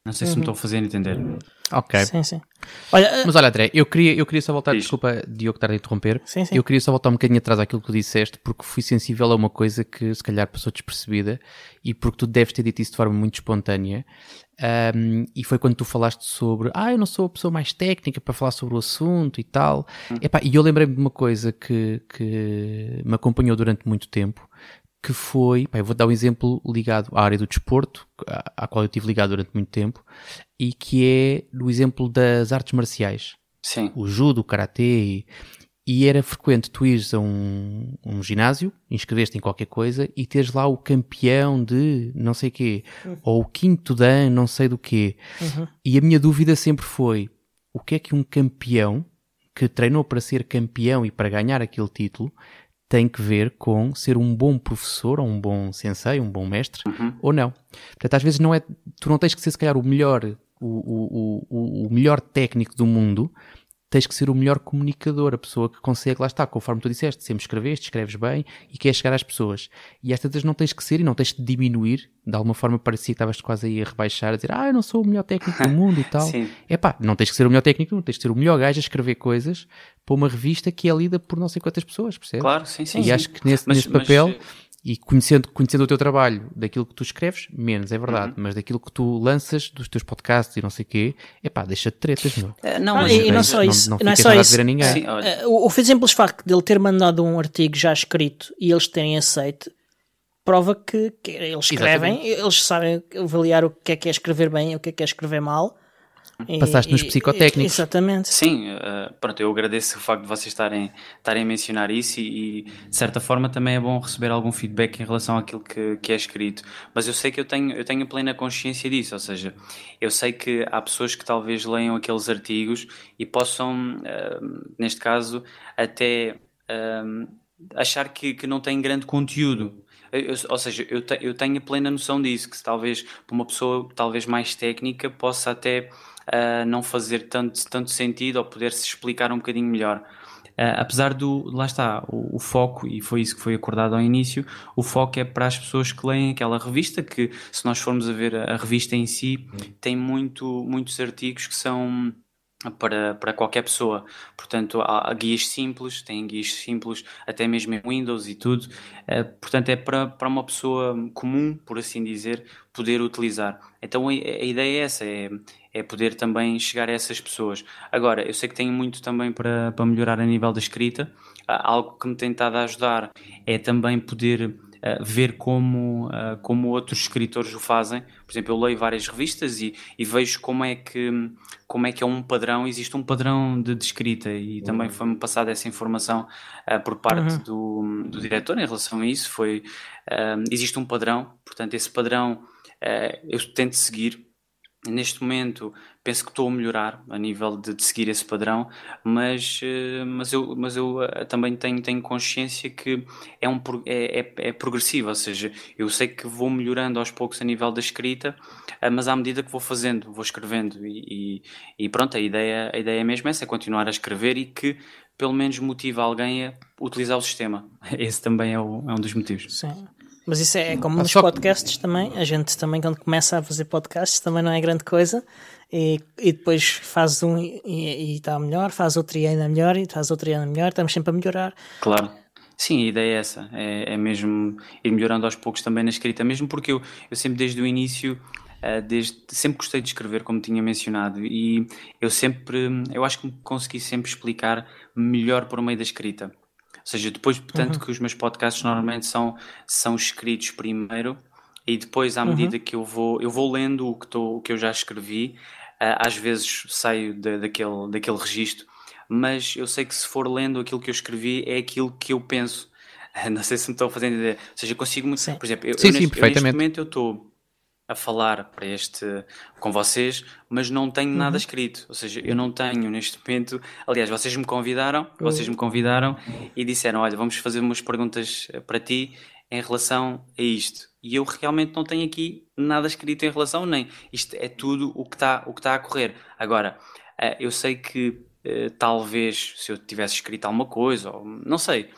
Speaker 3: Não sei uhum. se me uhum. estou a fazer entender.
Speaker 2: Ok.
Speaker 1: Sim, sim.
Speaker 2: Olha, uh, Mas olha, André, eu queria, eu queria só voltar, desculpa, Diogo, estar a interromper. Sim, sim. Eu queria só voltar um bocadinho atrás àquilo que tu disseste, porque fui sensível a uma coisa que se calhar passou despercebida e porque tu deves ter dito isso de forma muito espontânea. Um, e foi quando tu falaste sobre, ah, eu não sou a pessoa mais técnica para falar sobre o assunto e tal. Hum. Epá, e eu lembrei-me de uma coisa que, que me acompanhou durante muito tempo, que foi, pá, eu vou dar um exemplo ligado à área do desporto, à, à qual eu estive ligado durante muito tempo, e que é do exemplo das artes marciais.
Speaker 3: Sim.
Speaker 2: O judo, o karatê, e, e era frequente tu ires a um, um ginásio, inscreveste em qualquer coisa e teres lá o campeão de não sei quê, uhum. ou o quinto dan não sei do quê. Uhum. E a minha dúvida sempre foi, o que é que um campeão que treinou para ser campeão e para ganhar aquele título tem que ver com ser um bom professor, ou um bom sensei, um bom mestre, uhum. ou não. Portanto, às vezes não é, tu não tens que ser se calhar o melhor, o, o, o, o melhor técnico do mundo, tens que ser o melhor comunicador, a pessoa que consegue, lá está, conforme tu disseste, sempre escreveste, escreves bem e queres chegar às pessoas. E estas vezes não tens que ser e não tens de diminuir, de alguma forma parecia que estavas quase aí a rebaixar, a dizer, ah, eu não sou o melhor técnico do *laughs* mundo e tal. É pá, não tens que ser o melhor técnico, tens que ser o melhor gajo a escrever coisas para uma revista que é lida por não sei quantas pessoas, percebes?
Speaker 3: Claro, sim, sim.
Speaker 2: E
Speaker 3: sim.
Speaker 2: acho que nesse, mas, nesse papel. Mas e conhecendo, conhecendo o teu trabalho, daquilo que tu escreves, menos, é verdade, uhum. mas daquilo que tu lanças, dos teus podcasts e não sei o quê, é pá, deixa-te tretas,
Speaker 1: meu. Uh, não, mas, e, não só isso, não, não, não é só isso. A ninguém. Sim, uh, o, o simples facto dele ter mandado um artigo já escrito e eles terem aceito, prova que, que eles escrevem, Exatamente. eles sabem avaliar o que é que é escrever bem e o que é que é escrever mal
Speaker 2: Passaste nos psicotécnicos.
Speaker 1: Exatamente.
Speaker 3: Sim, uh, pronto, eu agradeço o facto de vocês estarem, estarem a mencionar isso e, e, de certa forma também é bom receber algum feedback em relação àquilo que, que é escrito. Mas eu sei que eu tenho, eu tenho plena consciência disso, ou seja, eu sei que há pessoas que talvez leiam aqueles artigos e possam, uh, neste caso, até uh, achar que, que não têm grande conteúdo. Eu, ou seja, eu, te, eu tenho a plena noção disso, que talvez para uma pessoa talvez mais técnica possa até uh, não fazer tanto, tanto sentido ou poder-se explicar um bocadinho melhor. Uh, apesar do, lá está, o, o, foco, e foi isso que foi acordado ao início, o foco é para as pessoas que leem aquela revista, que se nós formos a ver a, revista em si, tem muito, muitos artigos que são para, para qualquer pessoa. Portanto, há, guias simples, tem guias simples até mesmo em Windows e tudo. Uh, portanto, é para, para uma pessoa comum, por assim dizer, poder utilizar. Então, a, a ideia é essa, é, é poder também chegar a essas pessoas. Agora, eu sei que tenho muito também para, para melhorar a nível da escrita. Uh, algo que me tem estado a ajudar é também poder ver como, uh, como outros escritores o fazem. Por exemplo, eu leio várias revistas e, e, vejo como é, que, como é que é um padrão, existe um padrão de, de escrita e também uhum. foi-me passada essa informação uh, por parte uhum. do, do diretor em relação a isso. Foi, uh, existe um padrão, portanto, esse padrão eu tento seguir. Neste momento penso que estou a melhorar a nível de, de seguir esse padrão, mas, uh, mas eu, mas eu uh, também tenho, tenho consciência que é, um, é, é, é, progressivo, ou seja, eu sei que vou melhorando aos poucos a nível da escrita, uh, mas à medida que vou fazendo, vou escrevendo e, e, e, pronto, a ideia, a ideia é mesmo essa, é continuar a escrever e que pelo menos motive alguém a utilizar o sistema. *laughs* Esse também é, o, é um dos motivos.
Speaker 1: Sim. Mas isso é, é como nos podcasts também. A gente também, quando começa a fazer podcasts, também não é grande coisa e, e depois faz um e está melhor, faz outro e ainda melhor, e faz outro e ainda melhor, estamos sempre a melhorar.
Speaker 3: Claro. Sim, a ideia é essa, é, é, mesmo ir melhorando aos poucos também na escrita, mesmo porque eu, eu sempre desde o início, uh, desde, sempre gostei de escrever, como tinha mencionado, e eu sempre, eu acho que consegui sempre explicar melhor por meio da escrita. Ou seja, depois, tanto uhum. que os meus podcasts normalmente são, são escritos primeiro e depois, à uhum. medida que eu vou, eu vou lendo o que, tô, o que eu já escrevi, uh, às vezes saio de, daquele, daquele registro mas eu sei que se for lendo aquilo que eu escrevi é aquilo que eu penso. *laughs* Não sei se me estou fazendo ideia. Ou seja, consigo. Sim. Por exemplo, eu,
Speaker 2: sim,
Speaker 3: eu,
Speaker 2: sim,
Speaker 3: neste,
Speaker 2: perfeitamente.
Speaker 3: eu neste momento eu estou a falar para este com vocês, mas não tenho uhum. nada escrito. Ou seja, eu não tenho neste momento. Aliás, vocês me convidaram, vocês me convidaram e disseram: Olha, vamos fazer umas perguntas eh, para ti em relação a isto. E eu realmente não tenho aqui nada escrito em relação, nem isto é tudo o que está o que está a correr. Agora, eh, eu sei que eh, talvez se eu tivesse escrito alguma coisa, ou não sei,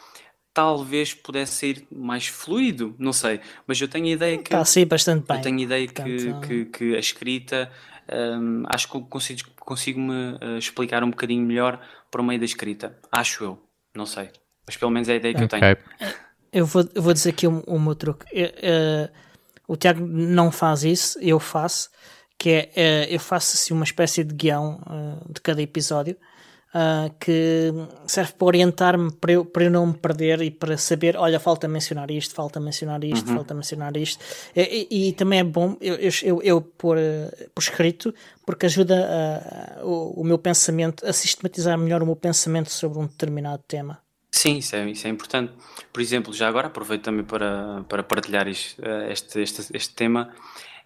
Speaker 3: talvez pudesse ser mais fluido, não sei, mas eu tenho a ideia que
Speaker 1: está assim bastante bem.
Speaker 3: Eu tenho a ideia que, que, que, a escrita um, acho que consigo, consigo me uh, explicar um bocadinho melhor por meio da escrita, acho eu, não sei, mas pelo menos é a ideia que okay. eu tenho.
Speaker 1: Eu vou, eu vou dizer aqui o, o meu truque. Eu, uh, o Tiago não faz isso, eu faço, que é, uh, eu faço assim uma espécie de guião de cada episódio uh, que serve para orientar-me para eu, para eu não me perder e para saber, olha, falta mencionar isto, falta mencionar isto, uhum. falta mencionar isto. E, e, e, também é bom eu, eu, eu pôr por escrito, porque ajuda a, o, o meu pensamento, a sistematizar melhor o meu pensamento sobre um determinado tema.
Speaker 3: Sim, isso é, isso é importante. Por exemplo, já agora aproveito também para, para partilhar isto, este, este, este tema,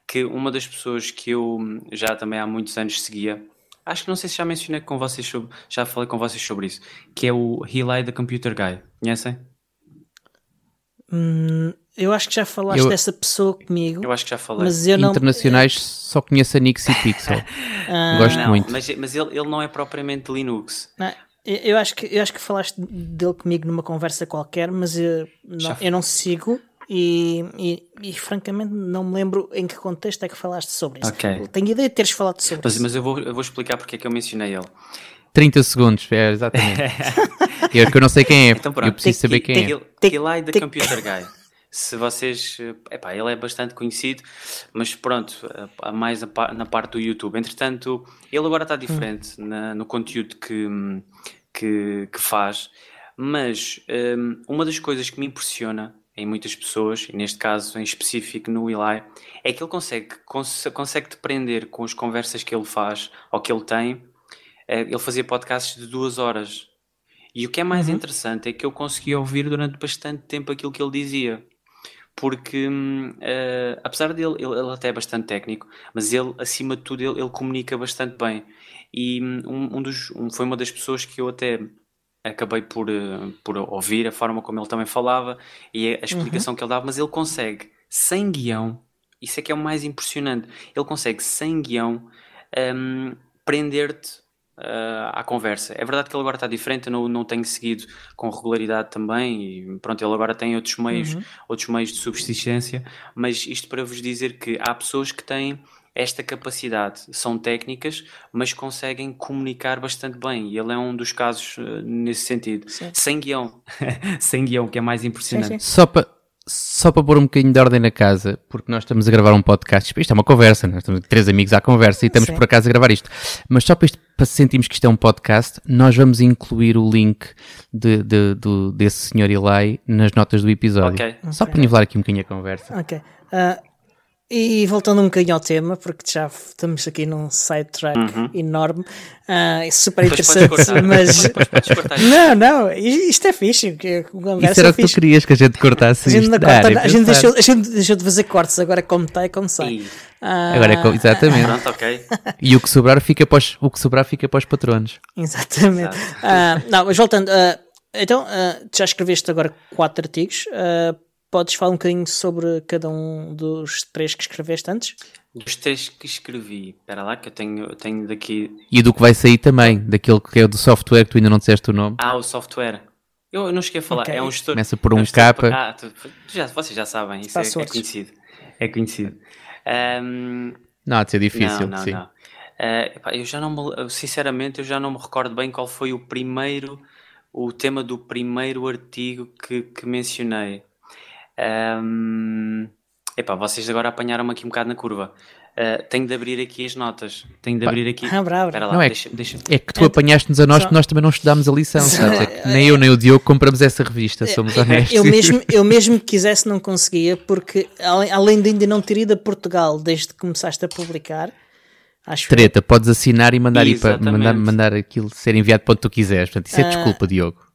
Speaker 3: que uma das pessoas que eu já também há muitos anos seguia, acho que não sei se já mencionei com vocês sobre, já falei com vocês sobre isso, que é o Eli the Computer Guy. Conhecem?
Speaker 1: Hum, eu acho que já falaste eu, dessa pessoa comigo.
Speaker 3: Eu acho que já falei.
Speaker 1: Mas eu
Speaker 2: não... Internacionais só conheço a Nix e Pixel. *laughs* ah, Gosto
Speaker 3: não,
Speaker 2: muito.
Speaker 3: Mas, mas ele, ele não é propriamente Linux.
Speaker 1: Não, eu, acho que, eu acho que falaste dele comigo numa conversa qualquer, mas eu não, eu não sigo e, e, e, francamente não me lembro em que contexto é que falaste sobre isso. Okay. Tenho ideia de teres falado sobre
Speaker 3: mas,
Speaker 1: isso.
Speaker 3: Mas eu vou, eu vou explicar porque é que eu mencionei ele.
Speaker 2: 30 segundos, é, exatamente. *laughs* eu, que eu não sei quem é, então, pronto, eu preciso saber quem é.
Speaker 3: Eli the Computer Guy. Se vocês. Epá, ele é bastante conhecido, mas pronto, a mais na parte do YouTube. Entretanto, ele agora está diferente hum. na, no conteúdo que, que, que faz, mas um, uma das coisas que me impressiona em muitas pessoas, e neste caso em específico no Eli, é que ele consegue, cons consegue te prender com as conversas que ele faz ou que ele tem. Eh, ele fazia podcasts de duas horas. E o que é mais uhum. interessante é que eu consegui ouvir durante bastante tempo aquilo que ele dizia. Porque, uh, apesar dele, ele, ele até é bastante técnico, mas ele, acima de tudo, ele, ele comunica bastante bem. E hum, um, um dos, um, foi uma das pessoas que eu até acabei por, eh, por ouvir a forma como ele também falava e a explicação uhum. que ele dava, mas ele consegue, sem guião, isso é que é o mais impressionante, ele consegue, sem guião, um, prender-te uh, à conversa. É verdade que ele agora está diferente, eu não, não tenho seguido com regularidade também, e pronto, ele agora tem outros meios, uhum. outros meios de subsistência, mas isto para vos dizer que há pessoas que têm esta capacidade. São técnicas, mas conseguem comunicar bastante bem. E ele é um dos casos uh, nesse sentido. Sim. Sem guião. *laughs* Sem guião, que é mais impressionante. Sim, sim.
Speaker 2: Só para só para pôr um bocadinho de ordem na casa, porque nós estamos a gravar um podcast, isto é uma conversa, nós estamos três amigos à conversa e estamos Sim. por acaso a gravar isto. Mas só para, isto, para sentirmos que isto é um podcast, nós vamos incluir o link de, de, de desse senhor Eli nas notas do episódio. Okay. Só okay. para nivelar aqui um bocadinho a conversa.
Speaker 1: Ok. Uh, e voltando um bocadinho ao tema, porque já estamos aqui num sidetrack uhum. enorme, uh, é super interessante, mas. não, não, isto é fixe.
Speaker 2: Isso era o que tu querias que a gente cortasse.
Speaker 1: A gente, isto, corta, a, gente deixou, a gente deixou de fazer cortes, agora como está e como sai. Uh,
Speaker 2: agora é exatamente. Pronto, okay. *laughs* E o que sobrar fica para os, o que sobrar fica para os patronos.
Speaker 1: Exatamente. Uh, não, mas voltando, então já escreveste agora quatro artigos. Podes falar um bocadinho sobre cada um dos três que escreveste antes?
Speaker 3: Dos três que escrevi, espera lá que eu tenho, eu tenho daqui.
Speaker 2: E do que vai sair também, daquele que é do software que tu ainda não disseste o nome.
Speaker 3: Ah, o software. Eu não cheguei a falar, okay. é um gestor.
Speaker 2: Começa por um, um capa.
Speaker 3: Ah, tu, já, vocês já sabem, isso é, é, conhecido. É conhecido. Um...
Speaker 2: Não, há de ser difícil,
Speaker 3: não, não,
Speaker 2: sim.
Speaker 3: Não. Uh, eu já não me, sinceramente, eu já não me recordo bem qual foi o primeiro o tema do primeiro artigo que, que mencionei. Um, epá, vocês agora apanharam-me aqui um bocado na curva. Uh, tenho de abrir aqui as notas. Tenho de abrir aqui.
Speaker 1: Ah, bravo.
Speaker 3: Lá,
Speaker 2: Não, é,
Speaker 3: deixa, deixa...
Speaker 2: é que tu apanhaste-nos a nós, que nós também não estudámos a lição, sabes? É que nem eu nem o Diogo compramos essa revista, somos honestos.
Speaker 1: Eu mesmo, eu mesmo que quisesse não conseguia, porque além, de ainda não ter ido a Portugal desde que começaste a publicar, acho.
Speaker 2: Treta, podes assinar e mandar, ir para, mandar, mandar aquilo ser enviado para onde tu quiseres. Portanto, isso é
Speaker 1: Ah.
Speaker 2: desculpa, Diogo.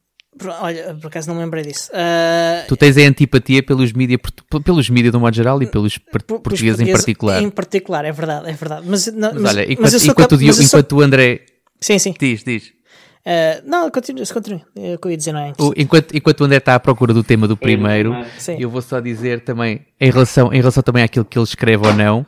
Speaker 1: Olha, por acaso não me lembrei disso. Ah,
Speaker 2: Tu tens a antipatia pelos mídia, pelos mídia de um modo geral e pelos par-
Speaker 1: por- pelos
Speaker 2: portugueses em particular.
Speaker 1: Em particular, é verdade, é verdade. Mas, não,
Speaker 2: Mas, olha,
Speaker 1: mas
Speaker 2: enquanto,
Speaker 1: eu sou
Speaker 2: enquanto,
Speaker 1: cap- mas eu sou-
Speaker 2: enquanto o André.
Speaker 1: Sim, sim.
Speaker 2: Diz, diz.
Speaker 1: Ah, não, continua, continua. É o que eu ia dizer, não é?
Speaker 2: O- enquanto, enquanto o André está à procura do tema do primeiro,
Speaker 1: Sim.
Speaker 2: eu vou só dizer também, em relação, em relação também àquilo que ele escreve ou não,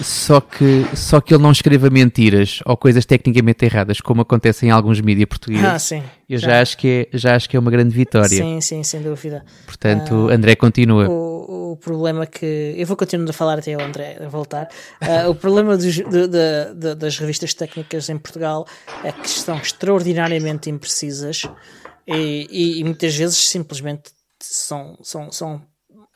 Speaker 2: só que, só que ele não escreva mentiras ou coisas tecnicamente erradas, como acontece em alguns mídias portugueses.
Speaker 1: Ah, sim.
Speaker 2: eu já acho, que é, já acho que é uma grande vitória.
Speaker 1: Sim, sim, sem dúvida.
Speaker 2: Portanto, André continua.
Speaker 1: O, o problema que. Eu vou continuando a falar até o André voltar. Ah, o problema dos- de- de- de- das revistas técnicas em Portugal é que estão extraordinariamente imprecisas e, e- e muitas vezes simplesmente são, são, são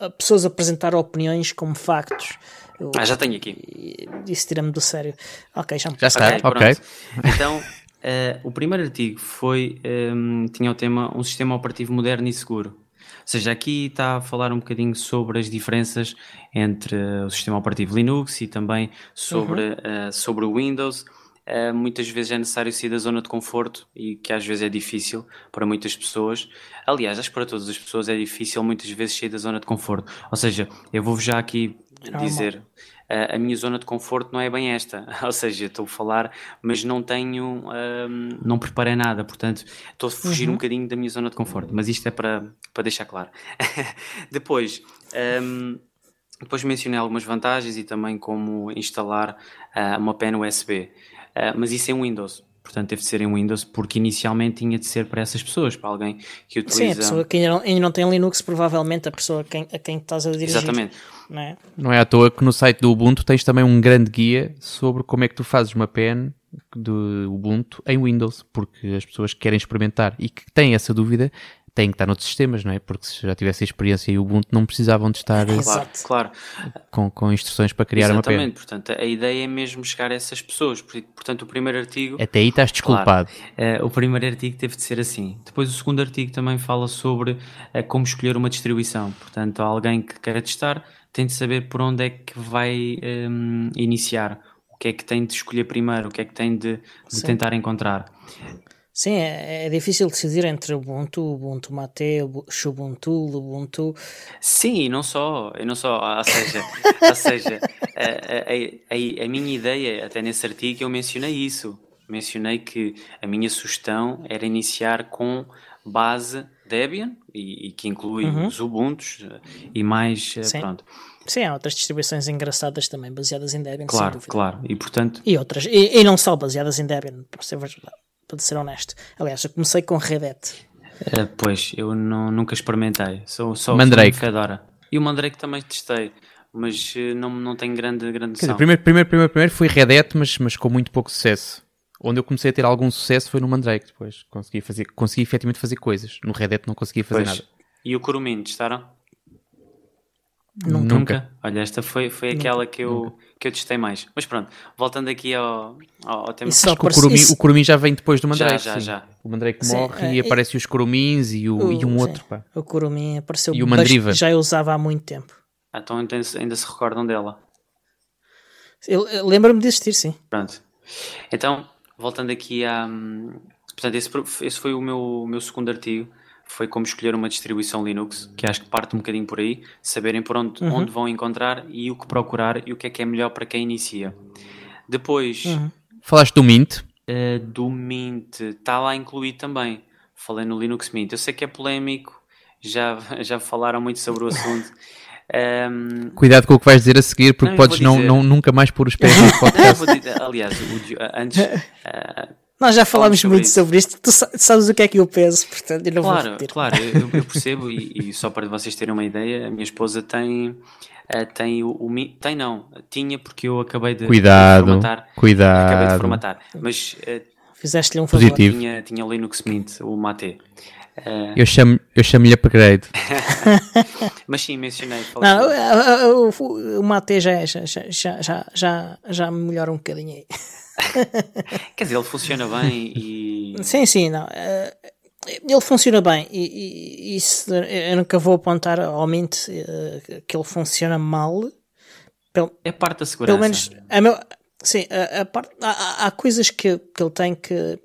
Speaker 1: a pessoas a apresentar opiniões como factos. Eu-
Speaker 3: Ah, já tenho aqui.
Speaker 1: Isso tira-me do sério. Ok, já me
Speaker 2: Já está, ok.
Speaker 3: pronto. *laughs* Então, eh, o primeiro artigo foi, ehm, tinha o tema Um Sistema Operativo Moderno e Seguro. Ou seja, aqui está a falar um bocadinho sobre as diferenças entre eh, o sistema operativo Linux e também sobre, eh, sobre o Windows. Eh, muitas vezes é necessário sair da zona de conforto e que às vezes é difícil para muitas pessoas. Aliás, acho que para todas as pessoas é difícil muitas vezes sair da zona de conforto. Ou seja, eu vou já aqui. Dizer a a minha zona de conforto não é bem esta, *laughs* ou seja, estou a falar, mas não tenho, hum, não preparei nada, portanto, estou a fugir um bocadinho da minha zona de conforto, mas isto é para, para deixar claro. *laughs* Depois, hum, depois mencionei algumas vantagens e também como instalar ah, uma pen USB, Ah, mas isso em Windows. Portanto, teve de ser em Windows, porque inicialmente tinha de ser para essas pessoas, para alguém que utiliza.
Speaker 1: Sim, a pessoa que ainda não, ainda não tem Linux, provavelmente a pessoa a quem, a quem estás a dirigir.
Speaker 3: Exatamente.
Speaker 1: Não é?
Speaker 2: Não é à toa que no site do Ubuntu tens também um grande guia sobre como é que tu fazes uma pen do Ubuntu em Windows, porque as pessoas que querem experimentar e que têm essa dúvida têm que estar noutros sistemas, não é? Porque se já tivessem experiência em Ubuntu não precisavam de estar
Speaker 3: Claro,
Speaker 1: Exato.
Speaker 3: claro.
Speaker 2: com, com instruções para criar uma pen.
Speaker 3: Exatamente, portanto, a ideia é mesmo chegar a essas pessoas. Por- Portanto, o primeiro artigo.
Speaker 2: Até aí estás desculpado.
Speaker 3: Eh, o primeiro artigo teve de ser assim. Depois, o segundo artigo também fala sobre eh, como escolher uma distribuição. Portanto, alguém que queira testar tem de saber por onde é que vai ehm, iniciar. O que é que tem de escolher primeiro, o que é que tem de, de tentar encontrar.
Speaker 1: Sim, é, é difícil decidir entre Ubuntu, Ubuntu Mate, Ubu- Xubuntu, Ubuntu.
Speaker 3: Sim, e não só, e não só, ou seja, *laughs* ou seja a, a- a- a minha ideia, até nesse artigo, eu mencionei isso. Mencionei que a minha sugestão era iniciar com base Debian, e, e que inclui os Ubuntus eh, e mais, eh,
Speaker 1: Sim.
Speaker 3: pronto.
Speaker 1: Sim, há outras distribuições engraçadas também, baseadas em Debian, sem
Speaker 3: Claro,
Speaker 1: dúvida.
Speaker 3: claro. E portanto,
Speaker 1: E outras, e, e não só baseadas em Debian, para ser, verdade, para ser honesto. Aliás, eu comecei com Red Hat.
Speaker 3: eh, pois, eu não- nunca experimentei. Sou só
Speaker 2: Mandrake.
Speaker 3: sou Fedora. E o Mandrake também testei, mas não, não tenho grande, grande
Speaker 2: dizer, primeiro, primeiro, primeiro, primeiro foi Red Hat, mas, mas com muito pouco sucesso. Onde eu comecei a ter algum sucesso foi no Mandrake depois. Consegui, fazer, consegui efetivamente fazer coisas. No Red Hat não conseguia fazer
Speaker 3: Pois.
Speaker 2: nada.
Speaker 3: E o Kurumin, testaram?
Speaker 2: Nunca.
Speaker 3: Olha, esta foi, foi aquela que eu, que eu testei mais. Mas pronto, voltando aqui ao, ao, ao tema.
Speaker 1: E só
Speaker 2: O
Speaker 1: por
Speaker 2: Kurumi,
Speaker 1: isso-
Speaker 2: o Kurumi já vem depois do Mandrake.
Speaker 3: Já, já,
Speaker 2: sim.
Speaker 3: já.
Speaker 2: O Mandrake
Speaker 1: Sim,
Speaker 2: morre
Speaker 1: eh,
Speaker 2: e
Speaker 1: e-
Speaker 2: aparecem os Kurumins e, o, e um
Speaker 1: sim,
Speaker 2: outro. Pá.
Speaker 1: O Kurumin apareceu
Speaker 2: E o Mandriva.
Speaker 1: já eu usava há muito tempo.
Speaker 3: Ah, Então ainda, se- ainda se recordam dela.
Speaker 1: Lembro-me de existir, sim.
Speaker 3: Pronto. Então, voltando aqui a. hum, Portanto, esse, esse foi o meu, meu segundo artigo. Foi como escolher uma distribuição Linux, que acho que parte um bocadinho por aí, saberem por onde,
Speaker 1: Uhum.
Speaker 3: onde vão encontrar e o que procurar e o que é que é melhor para quem inicia. Depois,
Speaker 1: Uhum.
Speaker 2: Falaste do Mint.
Speaker 3: Uh, do Mint está lá incluído também. Falei no Linux Mint. Eu sei que é polémico, já, *laughs* já falaram muito sobre o assunto. Um,
Speaker 2: Cuidado com o que vais dizer a seguir, porque
Speaker 3: Não,
Speaker 2: podes
Speaker 3: vou
Speaker 2: não,
Speaker 3: dizer.
Speaker 2: não, nunca mais pôr os pés no *laughs* podcast.
Speaker 3: vou dizer- aliás, o Di- antes. uh, *laughs*
Speaker 1: Nós já falámos
Speaker 3: sobre
Speaker 1: muito
Speaker 3: isso.
Speaker 1: sobre isto. Tu sa- sabes o que é que eu penso, portanto, eu não vou
Speaker 3: claro,
Speaker 1: repetir.
Speaker 3: claro, eu, eu *laughs* percebo, e, e só para vocês terem uma ideia, a minha esposa tem. uh, tem o, o. Tem não, tinha porque eu acabei de, de
Speaker 2: Cuidado,
Speaker 3: formatar. Acabei de
Speaker 2: cuidado.
Speaker 3: formatar. Mas uh,
Speaker 1: Fizeste-lhe um favor.
Speaker 2: Positivo.
Speaker 3: Tinha, tinha Linux Mint, o Mate. Uh,
Speaker 2: Eu chamo- eu chamo-lhe upgrade. *laughs*
Speaker 3: mas sim, mencionei.
Speaker 1: Não, o, o, Mate já, é- já, já, já, já, já, já me melhora um bocadinho aí. *laughs*
Speaker 3: Quer dizer, ele funciona bem e.
Speaker 1: Sim, sim, não. eh, ele funciona bem e, e- e isso, eu nunca vou apontar ao Mint eh, que ele funciona mal. Pelo,
Speaker 3: É parte da segurança.
Speaker 1: pelo menos, a meu, sim, a, a parte, há, há- há coisas que, que ele tem que.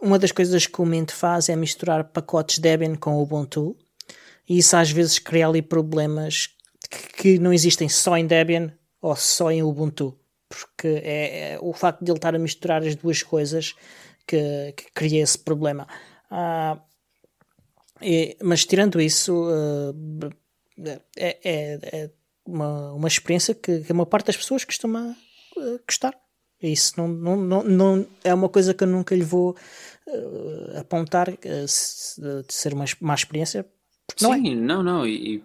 Speaker 1: Uma das coisas que o Mint faz é misturar pacotes Debian com Ubuntu e isso às vezes cria ali problemas que, não existem só em Debian ou só em Ubuntu. Porque é, é o facto de ele estar a misturar as duas coisas que, que cria esse problema. Ah, e- mas tirando isso, ah, é, é- é uma, uma experiência que, que uma parte das pessoas costuma ah, gostar. Isso não, não, não, não é uma coisa que eu nunca lhe vou ah, apontar ah, se- de ser uma má experiência. Não é.
Speaker 3: Sim, não, não. E, e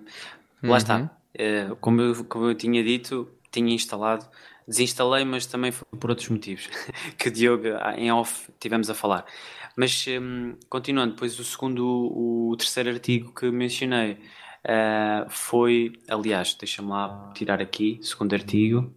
Speaker 3: lá está. Eh, como, eu, como eu tinha dito, tinha instalado, desinstalei, mas também foi por outros motivos *laughs* que o Diogo ah, em off tivemos a falar. Mas hum, continuando, depois o segundo, o, o terceiro artigo que mencionei foi, aliás, deixa-me lá tirar aqui, segundo artigo.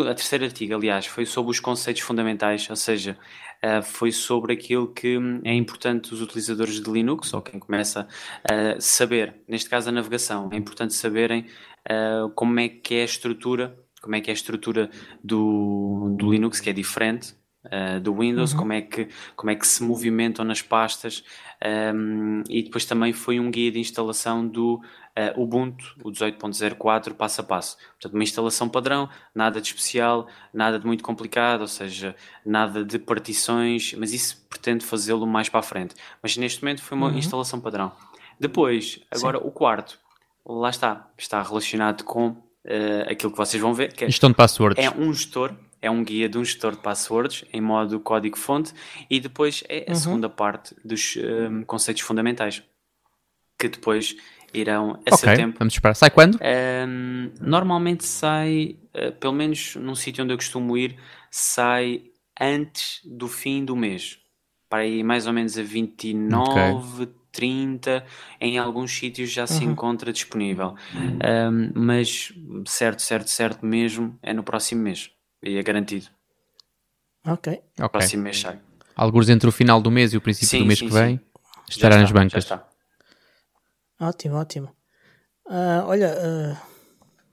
Speaker 3: A terceiro artigo, aliás, foi sobre os conceitos fundamentais, ou seja, uh, foi sobre aquilo que hum, é importante os utilizadores de Linux, ou quem começa a saber, neste caso a navegação, é importante saberem uh, como é que é a estrutura, como é que é a estrutura do, do Linux, que é diferente uh, do Windows, como, é que, como é que se movimentam nas pastas, um, e depois também foi um guia de instalação do uh, Ubuntu, o 18.04, passo a passo. Portanto, uma instalação padrão, nada de especial, nada de muito complicado, ou seja, nada de partições, mas isso pretende fazê-lo mais para a frente. Mas neste momento foi uma instalação padrão. Depois, agora o quarto, lá está, está relacionado com uh, aquilo que vocês vão ver, que é
Speaker 2: de passwords.
Speaker 3: é um gestor, é um guia de um gestor de passwords em modo código-fonte e depois é
Speaker 1: Uhum.
Speaker 3: a segunda parte dos hum, conceitos fundamentais que depois irão a seu
Speaker 2: ok,
Speaker 3: tempo.
Speaker 2: vamos esperar. Sai quando?
Speaker 3: Hum, normalmente sai, uh, pelo menos num sítio onde eu costumo ir, sai antes do fim do mês. Para aí mais ou menos a 29, 30, em alguns sítios já
Speaker 1: Uhum.
Speaker 3: se encontra disponível. Um, mas certo, certo, certo mesmo é no próximo mês. E é garantido.
Speaker 1: Ok.
Speaker 3: No
Speaker 2: Ok.
Speaker 3: próximo mês sai.
Speaker 2: Alguns entre o final do mês e o princípio
Speaker 3: Sim,
Speaker 2: do mês
Speaker 3: sim,
Speaker 2: que vem estará nas bancas.
Speaker 3: está.
Speaker 1: Ótimo, ótimo. Ah, olha, ah,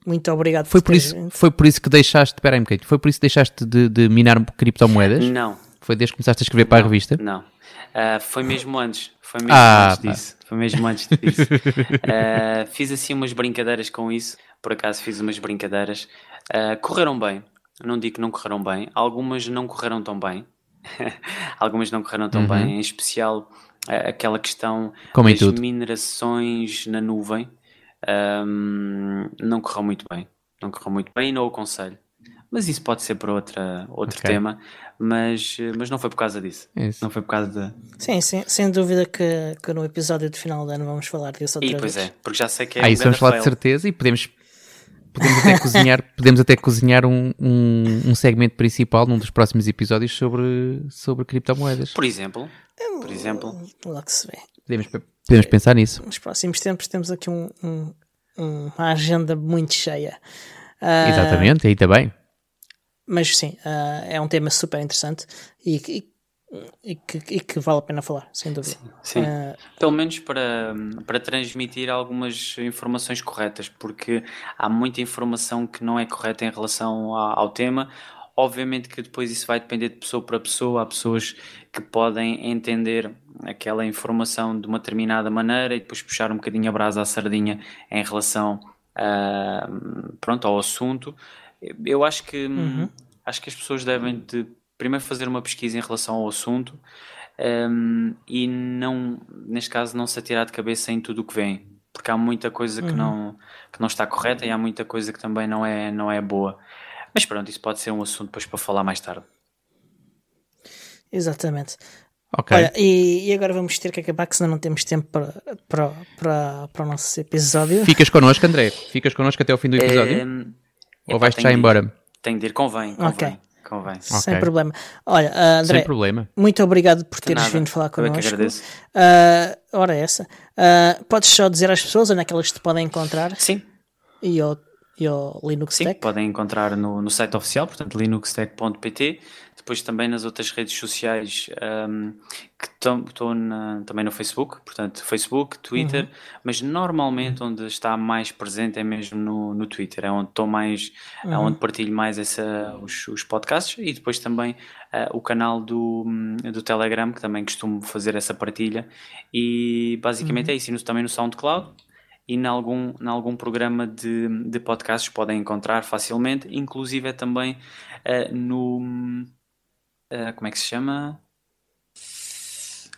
Speaker 1: muito obrigado
Speaker 2: Foi por,
Speaker 1: teres
Speaker 2: isso,
Speaker 1: vindo.
Speaker 2: foi por isso que deixaste. Espera aí um bocadinho. Foi por isso que deixaste de, de minar criptomoedas?
Speaker 3: Não,
Speaker 2: Foi desde que começaste a escrever para a revista?
Speaker 3: Não. Ah, foi mesmo antes. Foi mesmo
Speaker 2: Ah,
Speaker 3: antes
Speaker 2: pá.
Speaker 3: disso. Foi mesmo antes disso. Fiz assim umas brincadeiras com isso. Por acaso fiz umas brincadeiras. Correram bem. Não digo que não correram bem. Algumas não correram tão bem. *laughs* Algumas não correram tão bem. Em especial ah, aquela questão
Speaker 2: Uhum. Como
Speaker 3: das minerações na nuvem. Ahm, não correu muito bem. Não correu muito bem e não o aconselho. Mas isso pode ser para outra, outro
Speaker 2: Ok.
Speaker 3: tema. Mas, mas não foi por causa disso.
Speaker 2: Isso.
Speaker 3: Não foi por causa de.
Speaker 1: Sim, sim, sem dúvida que, que no episódio de final de ano vamos falar disso outra
Speaker 3: E pois
Speaker 1: vez.
Speaker 3: é, porque já sei que é
Speaker 2: ah,
Speaker 3: um
Speaker 2: isso vamos falar de
Speaker 3: fail.
Speaker 2: certeza e podemos, podemos até cozinhar, podemos até cozinhar um, um, um segmento principal num dos próximos episódios sobre, sobre criptomoedas.
Speaker 3: Por exemplo, por exemplo,
Speaker 1: Logo se vê.
Speaker 2: Podemos, podemos pensar nisso.
Speaker 1: Nos próximos tempos temos aqui um, um- um- uma agenda muito cheia. Ah,
Speaker 2: Exatamente, aí também.
Speaker 1: Mas sim, ah, é um tema super interessante e, que- e, que, e que vale a pena falar, sem dúvida.
Speaker 3: sim,
Speaker 1: Ah,
Speaker 3: pelo menos para, para transmitir algumas informações corretas, porque há muita informação que não é correta em relação a- ao tema. Obviamente que depois isso vai depender de pessoa para pessoa. Há pessoas que podem entender aquela informação de uma determinada maneira e depois puxar um bocadinho a brasa à sardinha em relação ah, pronto, ao assunto. Eu acho que hum, acho que as pessoas devem de primeiro fazer uma pesquisa em relação ao assunto hum, e não, neste caso, não se atirar de cabeça em tudo o que vem, porque há muita coisa que, não, que não está correta e há muita coisa que também não é, não é boa. Mas pronto, isso pode ser um assunto depois para falar mais tarde.
Speaker 1: exatamente.
Speaker 2: Ok.
Speaker 1: Olha, e, e agora vamos ter que acabar, que senão não temos tempo para, para, para, para o nosso episódio.
Speaker 2: Ficas connosco, André. Ficas connosco até ao fim do episódio?
Speaker 3: Hum,
Speaker 2: Ou vais-te já embora?
Speaker 3: Tenho de ir, convém, convém.
Speaker 1: Ok.
Speaker 3: Convém.
Speaker 1: Okay. Sem problema. Olha, uh, André,
Speaker 2: Sem problema.
Speaker 1: muito obrigado por teres vindo falar connosco. Eu que agradeço. Uh, ora, essa. Uh, podes só dizer às pessoas onde é que elas te podem encontrar?
Speaker 3: Sim.
Speaker 1: E ao, e ao Linux
Speaker 3: Sim,
Speaker 1: Tech?
Speaker 3: podem encontrar no, no site oficial, portanto, linuxtech.pt depois também nas outras redes sociais um, que estão também no Facebook, portanto, Facebook, Twitter, uhum. mas normalmente onde está mais presente é mesmo no, no Twitter, é onde estou mais, é uhum. é onde partilho mais essa, os, os podcasts e depois também uh, o canal do, do Telegram, que também costumo fazer essa partilha. E basicamente uhum. é isso, e também no SoundCloud e em algum, em algum programa de, de podcasts podem encontrar facilmente, inclusive é também uh, no Uh, como é que se chama?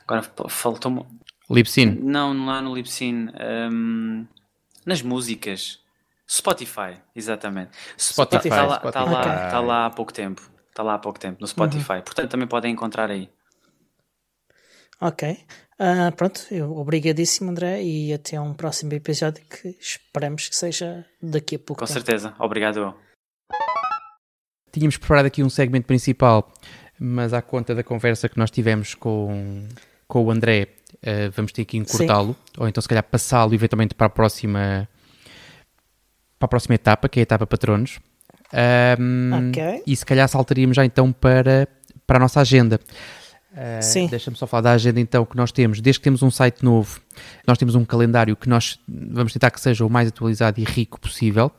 Speaker 3: Agora faltou-me.
Speaker 2: Libsyn?
Speaker 3: Não, não é no Libsyn. Um, nas músicas. Spotify, exatamente. Spotify está lá, Está lá, tá lá há pouco tempo. Está lá há pouco tempo no Spotify. Uhum. Portanto, também podem encontrar aí.
Speaker 1: Ok. Uh, pronto, eu, obrigadíssimo, André, e até um próximo episódio que esperamos que seja daqui a pouco.
Speaker 3: Com
Speaker 1: tempo.
Speaker 3: certeza. Obrigado.
Speaker 2: Tínhamos preparado aqui um segmento principal mas à conta da conversa que nós tivemos com, com o André, uh, vamos ter que encurtá-lo, ou então se calhar passá-lo eventualmente para a próxima para a próxima etapa, que é a etapa patronos. Um, okay. E se calhar saltaríamos já então para, para a nossa agenda. Uh, Sim. Deixa-me só falar da agenda então que nós temos. Desde que temos um site novo, nós temos um calendário que nós vamos tentar que seja o mais atualizado e rico possível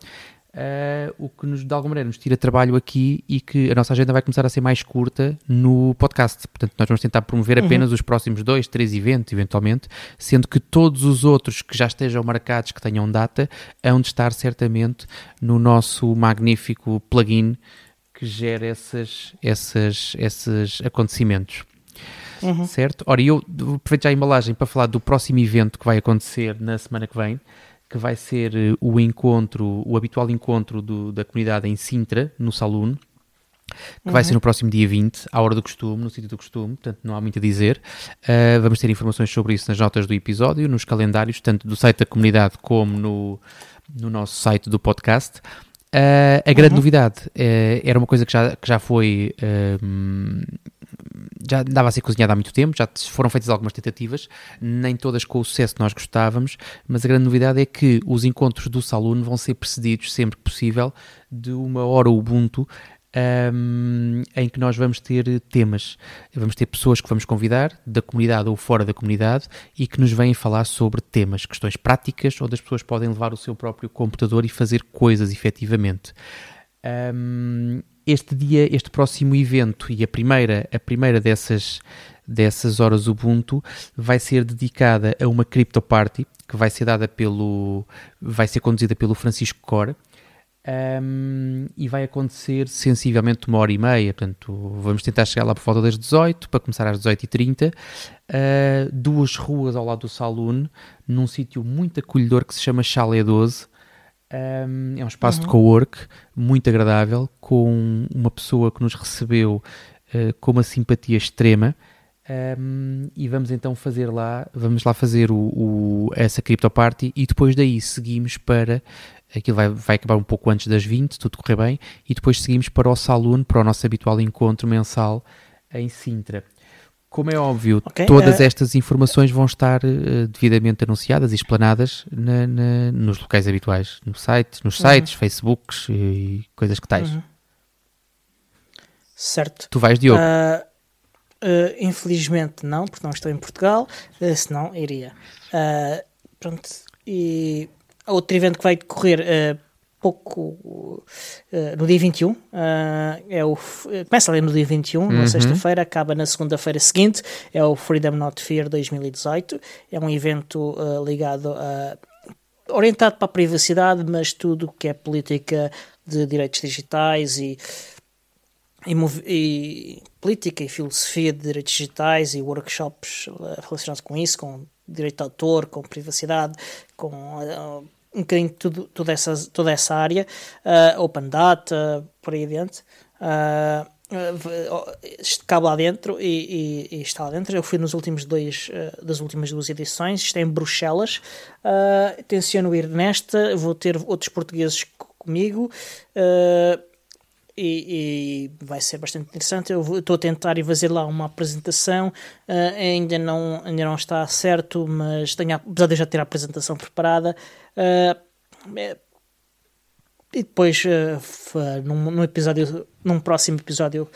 Speaker 2: uh, o que nos, de alguma maneira nos tira trabalho aqui e que a nossa agenda vai começar a ser mais curta no podcast. Portanto, nós vamos tentar promover uhum. apenas os próximos dois, três eventos, eventualmente, sendo que todos os outros que já estejam marcados, que tenham data, hão de estar certamente no nosso magnífico plugin que gera esses, esses, esses acontecimentos. Uhum. Certo? Ora, eu aproveito já a embalagem para falar do próximo evento que vai acontecer na semana que vem que vai ser eh, o encontro, o habitual encontro do, da comunidade em Sintra, no Saloon, que uhum. vai ser uhum. no próximo dia 20, à hora do costume, no sítio do costume, portanto não há muito a dizer. Uh, vamos ter informações sobre isso nas notas do episódio, nos calendários, tanto do site da comunidade como no, no nosso site do podcast. Uh, a grande uhum. novidade uh, era uma coisa que já, que já foi já dava a ser cozinhada há muito tempo, já foram feitas algumas tentativas, nem todas com o sucesso que nós gostávamos, mas a grande novidade é que os encontros do Saloon vão ser precedidos sempre que possível de uma hora Ubuntu um, em que nós vamos ter temas, vamos ter pessoas que vamos convidar, da comunidade ou fora da comunidade, e que nos vêm falar sobre temas, questões práticas, onde as pessoas podem levar o seu próprio computador e fazer coisas efetivamente. Um, este dia, este próximo evento e a primeira, a primeira dessas, dessas horas Ubuntu vai ser dedicada a uma crypto party que vai ser dada pelo, vai ser conduzida pelo Francisco Cor um, e vai acontecer sensivelmente uma hora e meia, portanto vamos tentar chegar lá por volta das 18 para começar às 18h30 uh, duas ruas ao lado do Saloon num sítio muito acolhedor que se chama Chalé 12 um, é um espaço uhum. de co-work muito agradável, com uma pessoa que nos recebeu uh, com uma simpatia extrema. Um, e vamos então fazer lá, vamos lá fazer o, o, essa crypto party e depois daí seguimos para aquilo vai, vai acabar um pouco antes das 20, tudo correr bem, e depois seguimos para o Saloon, para o nosso habitual encontro mensal em Sintra. Como é óbvio, okay, todas uh... estas informações vão estar uh, devidamente anunciadas e explanadas na, na, nos locais habituais, no site, nos uhum. sites, Facebooks e, coisas que tais. Uhum.
Speaker 1: Certo.
Speaker 2: Tu vais, Diogo?
Speaker 1: Uh, uh, não, porque não estou em Portugal, uh, senão iria. pronto, e outro evento que vai decorrer pouco uh, no dia 21. Uh, é o, começa ali no dia 21, uhum. na sexta-feira, acaba na segunda-feira seguinte. É o Freedom Not Fear 2018. É um evento uh, ligado a. orientado para a privacidade, mas tudo que é política de direitos digitais e. E, e, política e filosofia de direitos digitais e workshops relacionados com isso, com direito de autor, com privacidade, com um bocadinho tudo, toda, essa, toda essa área, uh, Open Data, por aí adiante. Uh, cabe lá dentro e, e, e, está lá dentro. Eu fui nos últimos dois uh, das últimas duas edições. Isto é em Bruxelas. Uh, tenciono ir nesta. Vou ter outros portugueses comigo uh, e, e, vai ser bastante interessante. Eu estou a tentar ir fazer lá uma apresentação, uh, ainda, não, ainda não está certo, mas tenho, apesar de eu já ter a apresentação preparada. Uh, e depois, uh, num, num, episódio, num próximo episódio,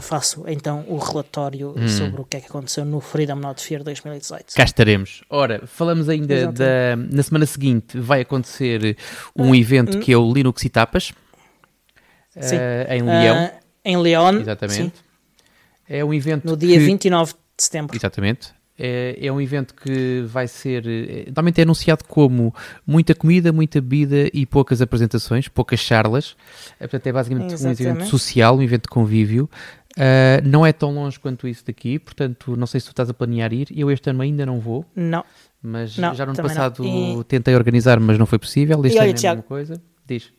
Speaker 1: faço então o relatório hum. sobre o que é que aconteceu no Freedom Not Fear 2018.
Speaker 2: Cá estaremos. Ora, falamos ainda Exatamente. da. Na semana seguinte vai acontecer um evento que é o Linux e Tapas.
Speaker 1: Sim.
Speaker 2: em Leão.
Speaker 1: em León.
Speaker 2: Exatamente. Sim. É um evento.
Speaker 1: No dia
Speaker 2: que...
Speaker 1: 29 de setembro.
Speaker 2: Exatamente. É, é, um evento que vai ser. É, normalmente é anunciado como muita comida, muita bebida e poucas apresentações, poucas charlas. É, portanto, é basicamente Exatamente. um evento social, um evento de convívio. Uh, não é tão longe quanto isso daqui, portanto, não sei se tu estás a planear ir. Eu este ano ainda não vou.
Speaker 1: Não.
Speaker 2: Mas não, já no ano passado e... tentei organizar, mas não foi possível. Este e olha, ano é a mesma coisa. Diz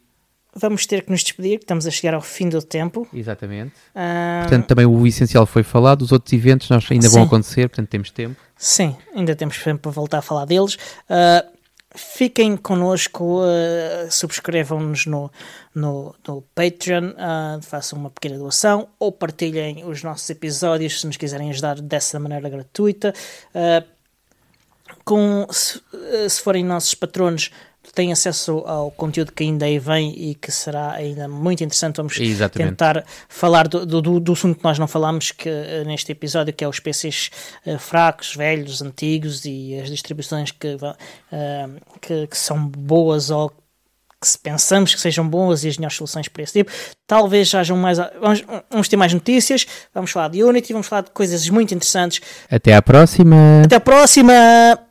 Speaker 1: vamos ter que nos despedir, estamos a chegar ao fim do tempo.
Speaker 2: Exatamente. Um... Portanto, também o essencial foi falado, os outros eventos nós ainda Sim. vão acontecer, portanto temos tempo.
Speaker 1: Sim, ainda temos tempo para voltar a falar deles. Uh, fiquem connosco, uh, subscrevam-nos no, no, no, Patreon, uh, façam uma pequena doação ou partilhem os nossos episódios se nos quiserem ajudar dessa maneira gratuita. com, se, se forem nossos patronos, têm acesso ao conteúdo que ainda aí vem e que será ainda muito interessante. Vamos Exatamente. tentar falar do, do, do, assunto que nós não falámos que, eh, neste episódio, que é os PCs uh, fracos, velhos, antigos e as distribuições que, uh, que, que, são boas ou que pensamos que sejam boas e as melhores soluções para esse tipo. Talvez hajam mais. Vamos, vamos ter mais notícias, vamos falar de Unity, vamos falar de coisas muito interessantes.
Speaker 2: Até à próxima!
Speaker 1: Até à próxima!